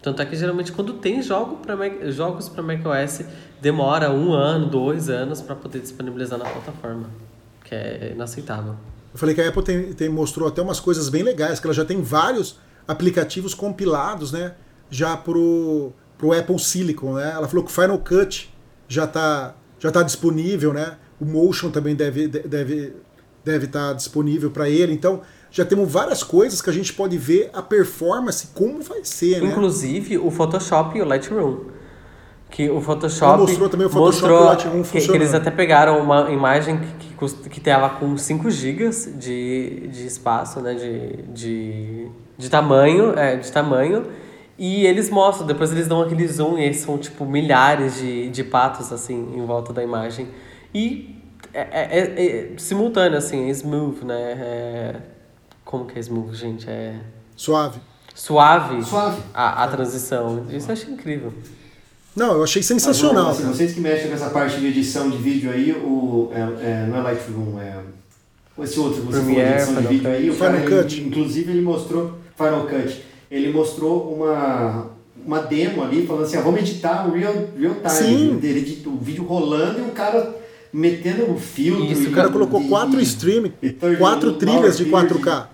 Tanto é que geralmente quando tem jogo pra Mac, jogos para macOS, demora um ano, dois anos para poder disponibilizar na plataforma, que é inaceitável. Eu falei que a Apple tem, tem- mostrou até umas coisas bem legais, que ela já tem vários aplicativos compilados, né? Já pro, pro Apple Silicon, né? Ela falou que o Final Cut já tá, já tá disponível, né? O Motion também deve de- deve deve estar disponível para ele. Então, já temos várias coisas que a gente pode ver a performance como vai ser, né? Inclusive o Photoshop e o Lightroom. Que o Photoshop. Ela mostrou também o Photoshop mostrou e o Lightroom que, que eles até pegaram uma imagem que, que, que tava com 5 GB de, de espaço, né? De, de, de tamanho. É, de tamanho. E eles mostram, depois eles dão aquele zoom e são tipo milhares de, de patos assim em volta da imagem. E é, é, é- é simultâneo, assim, é smooth, né? É, como que é smooth, gente? É Suave. suave, Suave. A, a transição. Isso eu achei incrível. Não, eu achei Mas, sensacional. assim, cara. vocês que mexem com essa parte de edição de vídeo aí, o, é, é, não é Lightroom, é esse outro que você falou de Premiere, edição de Final vídeo aí, o Final cara, ele- Cut. inclusive ele mostrou, Final Cut, ele mostrou uma, uma demo ali, falando assim, ah, vamos editar o real, real time, Sim. ele edita o vídeo rolando e o cara metendo o filtro. Isso, e- O cara colocou e- quatro streaming, e third quatro trilhas de period. 4K.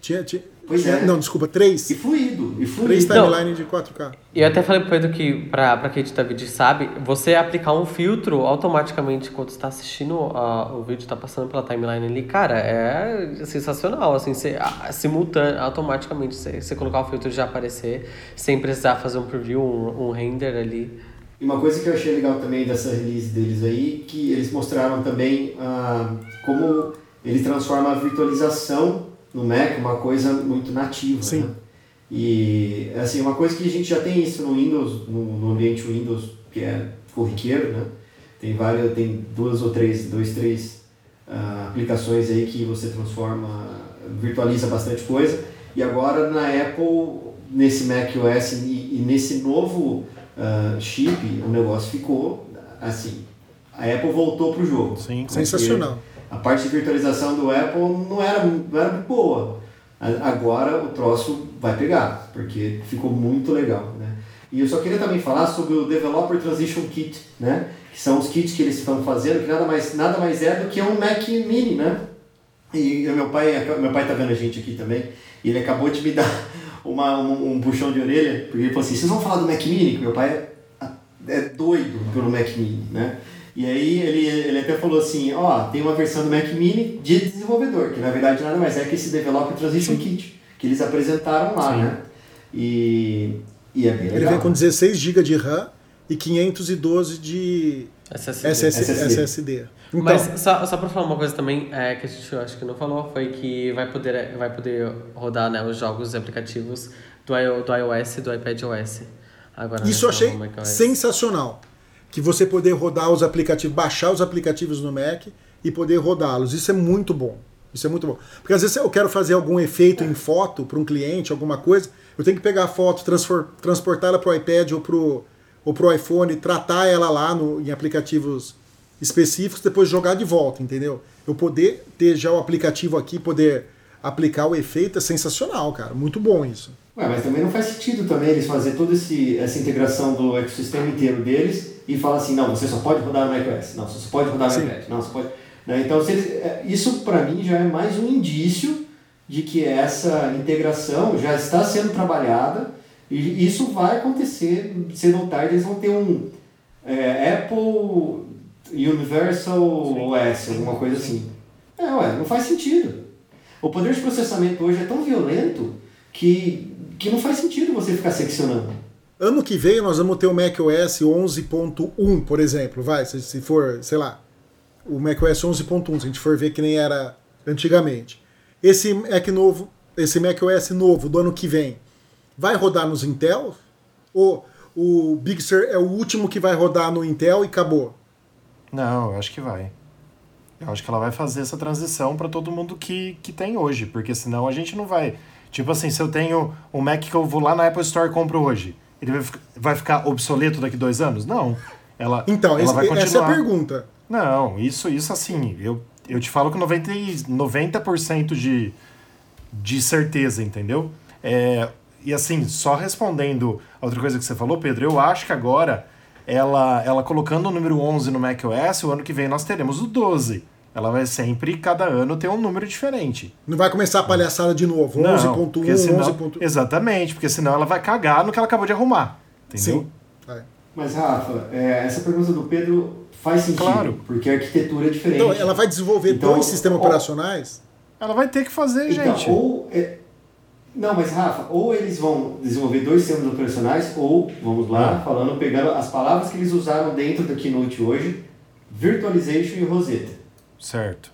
Tinha, tinha, Pois é. Não, desculpa, três. E fluido, e fluido. Três Não. timeline de 4K. E eu até falei pro Pedro que, pra, pra quem edita vídeo sabe, você aplicar um filtro automaticamente quando você tá assistindo a- o vídeo, tá passando pela timeline ali, cara, é sensacional, assim, você, a- simultâneo, automaticamente, você, você colocar o filtro já aparecer, sem precisar fazer um preview, um, um render ali. E uma coisa que eu achei legal também dessa release deles aí, que eles mostraram também ah, como ele transforma a virtualização no Mac uma coisa muito nativa. Sim. Né? E assim, uma coisa que a gente já tem isso no Windows, no, no ambiente Windows, que é corriqueiro, né? Tem várias, tem duas ou três, dois, três ah, aplicações aí que você transforma, virtualiza bastante coisa. E agora na Apple, nesse Mac OS e, e nesse novo ah, chip, o negócio ficou assim. A Apple voltou pro jogo. Sim, Sensacional. A parte de virtualização do Apple não era, não era boa. Agora o troço vai pegar, porque ficou muito legal. Né? E eu só queria também falar sobre o Developer Transition Kit, né? que são os kits que eles estão fazendo, que nada mais, nada mais é do que um Mac Mini. Né? E meu pai, meu pai tá vendo a gente aqui também, e ele acabou de me dar uma, um, um puxão de orelha, porque ele falou assim, vocês vão falar do Mac Mini? Meu pai é, é doido pelo Mac Mini, né? E aí ele, ele até falou assim, ó, tem uma versão do Mac Mini de desenvolvedor, que na verdade nada mais é que esse Developer Transition Kit, que eles apresentaram lá, né? E, e é bem Ele legal. vem com 16 GB de RAM e 512 de SSD. SS, SSD. SSD. Então, Mas só, só pra falar uma coisa também, é, que a gente acho que não falou, foi que vai poder, vai poder rodar né, os jogos e aplicativos do, do iOS e do iPadOS. Agora, isso eu nessa achei sensacional. Que você poder rodar os aplicativos, baixar os aplicativos no Mac e poder rodá-los. Isso é muito bom. Isso é muito bom. Porque às vezes eu quero fazer algum efeito em foto para um cliente, alguma coisa, eu tenho que pegar a foto, transportá-la para o iPad ou para o ou pro iPhone, tratar ela lá no, em aplicativos específicos, depois jogar de volta, entendeu? Eu poder ter já o aplicativo aqui, poder aplicar o efeito é sensacional, cara. Muito bom isso. Ué, mas também não faz sentido também eles fazer toda esse, essa integração do ecossistema inteiro deles e falar assim, não, você só pode rodar no macOS, não, você só pode rodar no Sim. iPad, não, você pode... Né? Então, eles, é, isso para mim já é mais um indício de que essa integração já está sendo trabalhada e isso vai acontecer, cedo ou tarde eles vão ter um é, Apple Universal OS, alguma coisa assim. É, ué, não faz sentido. O poder de processamento hoje é tão violento que, que não faz sentido você ficar seccionando. Ano que vem nós vamos ter o macOS 11.1, por exemplo, vai, se, se for, sei lá, o macOS 11.1, se a gente for ver que nem era antigamente. Esse Mac novo, esse macOS novo do ano que vem, vai rodar nos Intel? Ou o Big Sur é o último que vai rodar no Intel e acabou? Não, eu acho que vai. Eu acho que ela vai fazer essa transição para todo mundo que, que tem hoje, porque senão a gente não vai. Tipo assim, se eu tenho um Mac que eu vou lá na Apple Store e compro hoje, ele vai, ficar obsoleto daqui dois anos? Não. Ela, então, ela esse, vai continuar. essa é a pergunta. Não, isso, isso assim, eu, eu te falo com 90, 90% de, de certeza, entendeu? É, e assim, só respondendo a outra coisa que você falou, Pedro, eu acho que agora ela, ela colocando o número 11 no macOS, o ano que vem nós teremos o 12. Ela vai sempre, cada ano, ter um número diferente. Não vai começar a palhaçada de novo, 11.1, 11.1. Exatamente, porque senão ela vai cagar no que ela acabou de arrumar. Entendeu? Sim. É. Mas, Rafa, é, essa pergunta do Pedro faz sentido, Claro. porque a arquitetura é diferente. Então, ela vai desenvolver Então, dois sistemas ó, operacionais? Ela vai ter que fazer, Então, gente. ou. é- Não, mas Rafa, ou eles vão desenvolver dois sistemas operacionais, ou, vamos lá, Ah. falando, pegando as palavras que eles usaram dentro da Keynote hoje, Virtualization e Rosetta. Certo.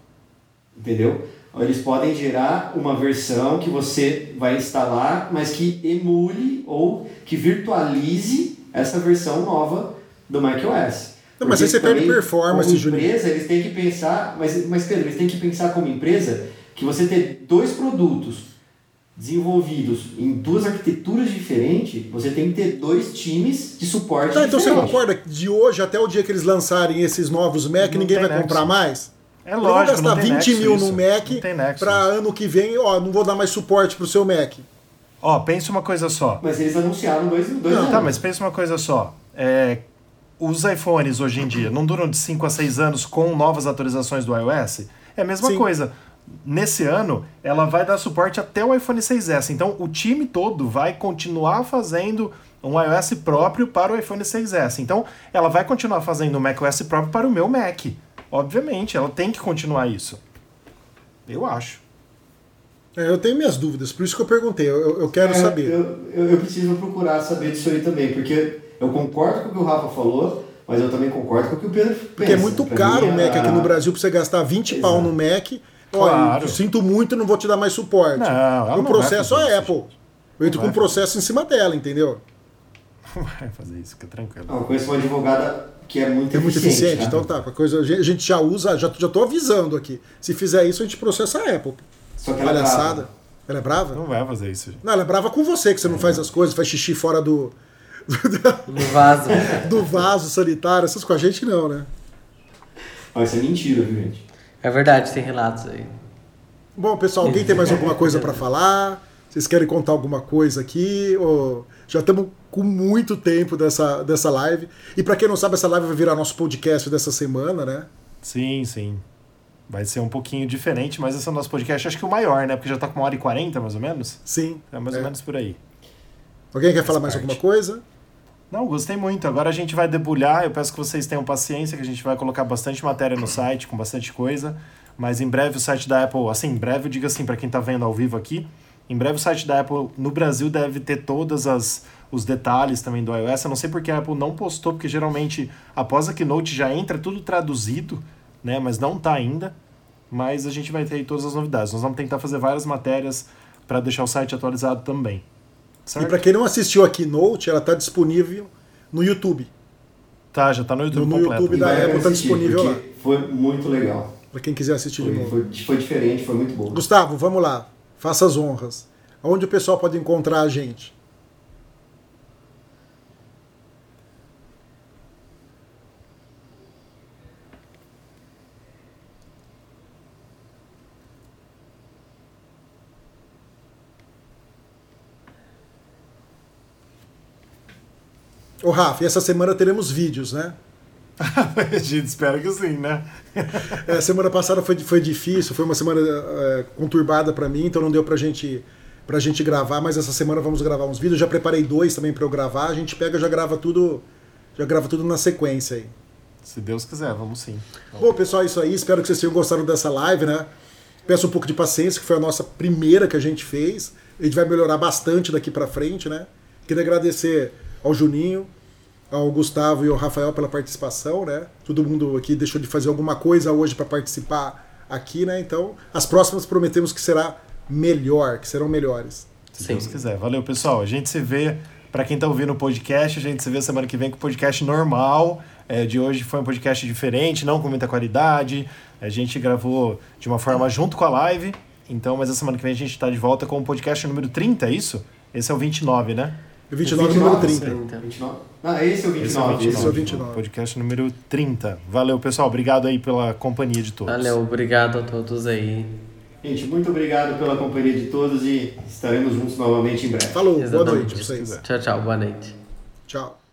Entendeu? Eles podem gerar uma versão que você vai instalar, mas que emule ou que virtualize essa versão nova do macOS. Não, mas aí você perde performance, como Juninho. empresa, eles têm que pensar, mas, mas Pedro, eles têm que pensar como empresa que você ter dois produtos desenvolvidos em duas arquiteturas diferentes, você tem que ter dois times de suporte Tá, então você concorda que de hoje até o dia que eles lançarem esses novos Mac, Não ninguém vai comprar mais? É Eu lógico, vou gastar não tem 20 nexo mil isso. no Mac isso. ano que vem, ó, não vou dar mais suporte pro seu Mac. Ó, pensa uma coisa só. Mas eles anunciaram dois, dois Não, anos. Tá, mas pensa uma coisa só. É, os iPhones hoje em dia não duram de 5 a 6 anos com novas atualizações do iOS? É a mesma Sim. coisa. Nesse ano, ela vai dar suporte até o iPhone 6S. Então, o time todo vai continuar fazendo um iOS próprio para o iPhone 6S. Então, ela vai continuar fazendo um macOS próprio para o meu Mac. Obviamente, ela tem que continuar isso. Eu acho. É, eu tenho minhas dúvidas, por isso que eu perguntei, eu, eu- quero É, saber. Eu, eu, eu preciso procurar saber disso aí também, porque eu concordo com o que o Rafa falou, mas eu também concordo com o que o Pedro pensa. Porque é muito Pra caro o Mac a- aqui no Brasil pra você gastar 20 Exato. pau no Mac. Olha, Claro. eu sinto muito, não vou te dar mais suporte. Não, o processo é isso, Apple. Eu entro com um processo em cima dela, entendeu? Não vai fazer isso, fica tranquilo. Não, eu conheço uma advogada que é muito É muito eficiente. eficiente, tá? então tá. A coisa, a gente já usa, já, já tô avisando aqui. Se fizer isso, a gente processa a Apple. Só que ela é Palhaçada. brava. Ela é brava? Não vai fazer isso, gente. Não, ela é brava com você, que você não faz as coisas, faz xixi fora do, No vaso. do vaso sanitário. Essas com a gente não, né? Ó, isso é mentira, viu, gente? É verdade, tem relatos aí. Bom, pessoal, alguém tem mais alguma coisa para falar? Vocês querem contar alguma coisa aqui? Ou... Já estamos com muito tempo dessa, dessa live. E para quem não sabe, essa live vai virar nosso podcast dessa semana, né? Sim, sim. Vai ser um pouquinho diferente, mas esse é o nosso podcast, acho que o maior, né? Porque já tá com uma hora e quarenta, mais ou menos. Sim. É mais É. ou menos por aí. Alguém quer falar Faz mais parte. alguma coisa? Não, gostei muito. Agora a gente vai debulhar. Eu peço que vocês tenham paciência, que a gente vai colocar bastante matéria no site, com bastante coisa. Mas em breve o site da Apple, assim, em breve eu digo assim para quem tá vendo ao vivo aqui, em breve o site da Apple no Brasil deve ter todas as os detalhes também do iOS. Eu não sei porque a Apple não postou, porque geralmente após a Keynote já entra tudo traduzido, né? Mas não tá ainda. Mas a gente vai ter aí todas as novidades. Nós vamos tentar fazer várias matérias para deixar o site atualizado também. E Certo? para quem não assistiu a Keynote, ela está disponível no YouTube. Tá, já tá no YouTube No completo. YouTube da Apple tá disponível porque Foi muito legal. Para quem quiser assistir de Foi, novo. foi, foi diferente, foi muito bom. Gustavo, vamos lá. Faça as honras. Onde o pessoal pode encontrar a gente? Ô Rafa, e essa semana teremos vídeos, né? a gente espera que sim, né? É, semana passada foi, foi difícil, foi uma semana é, conturbada para mim, então não deu pra gente, pra gente gravar, mas essa semana vamos gravar uns vídeos. Já preparei dois também para eu gravar. A gente pega já grava tudo, já grava tudo na sequência aí. Se Deus quiser, vamos sim. Bom, pessoal, é isso aí. Espero que vocês tenham gostado dessa live, né? Peço um pouco de paciência, que foi a nossa primeira que a gente fez. A gente vai melhorar bastante daqui para frente, né? Queria agradecer ao Juninho, ao Gustavo e ao Rafael pela participação, né? Todo mundo aqui deixou de fazer alguma coisa hoje para participar aqui, né? Então, as próximas prometemos que será melhor, que serão melhores. Se Sim. Deus quiser. Valeu, pessoal. A gente se vê, para quem tá ouvindo o podcast, a gente se vê semana que vem com o podcast normal. É, de hoje foi um podcast diferente, não com muita qualidade. A gente gravou de uma forma junto com a live. Então, mas a semana que vem a gente está de volta com o podcast número 30, é isso? Esse é o 29, né? O 29 é o número 30. 30. 29. Ah, esse é o 29. Esse é o 29. Esse é o 29. Podcast número 30. Valeu, pessoal. Obrigado aí pela companhia de todos. Valeu, obrigado a todos aí. Gente, muito obrigado pela companhia de todos e estaremos juntos novamente em breve. Falou, Exatamente. boa noite pra vocês. Tchau, tchau, boa noite. Tchau.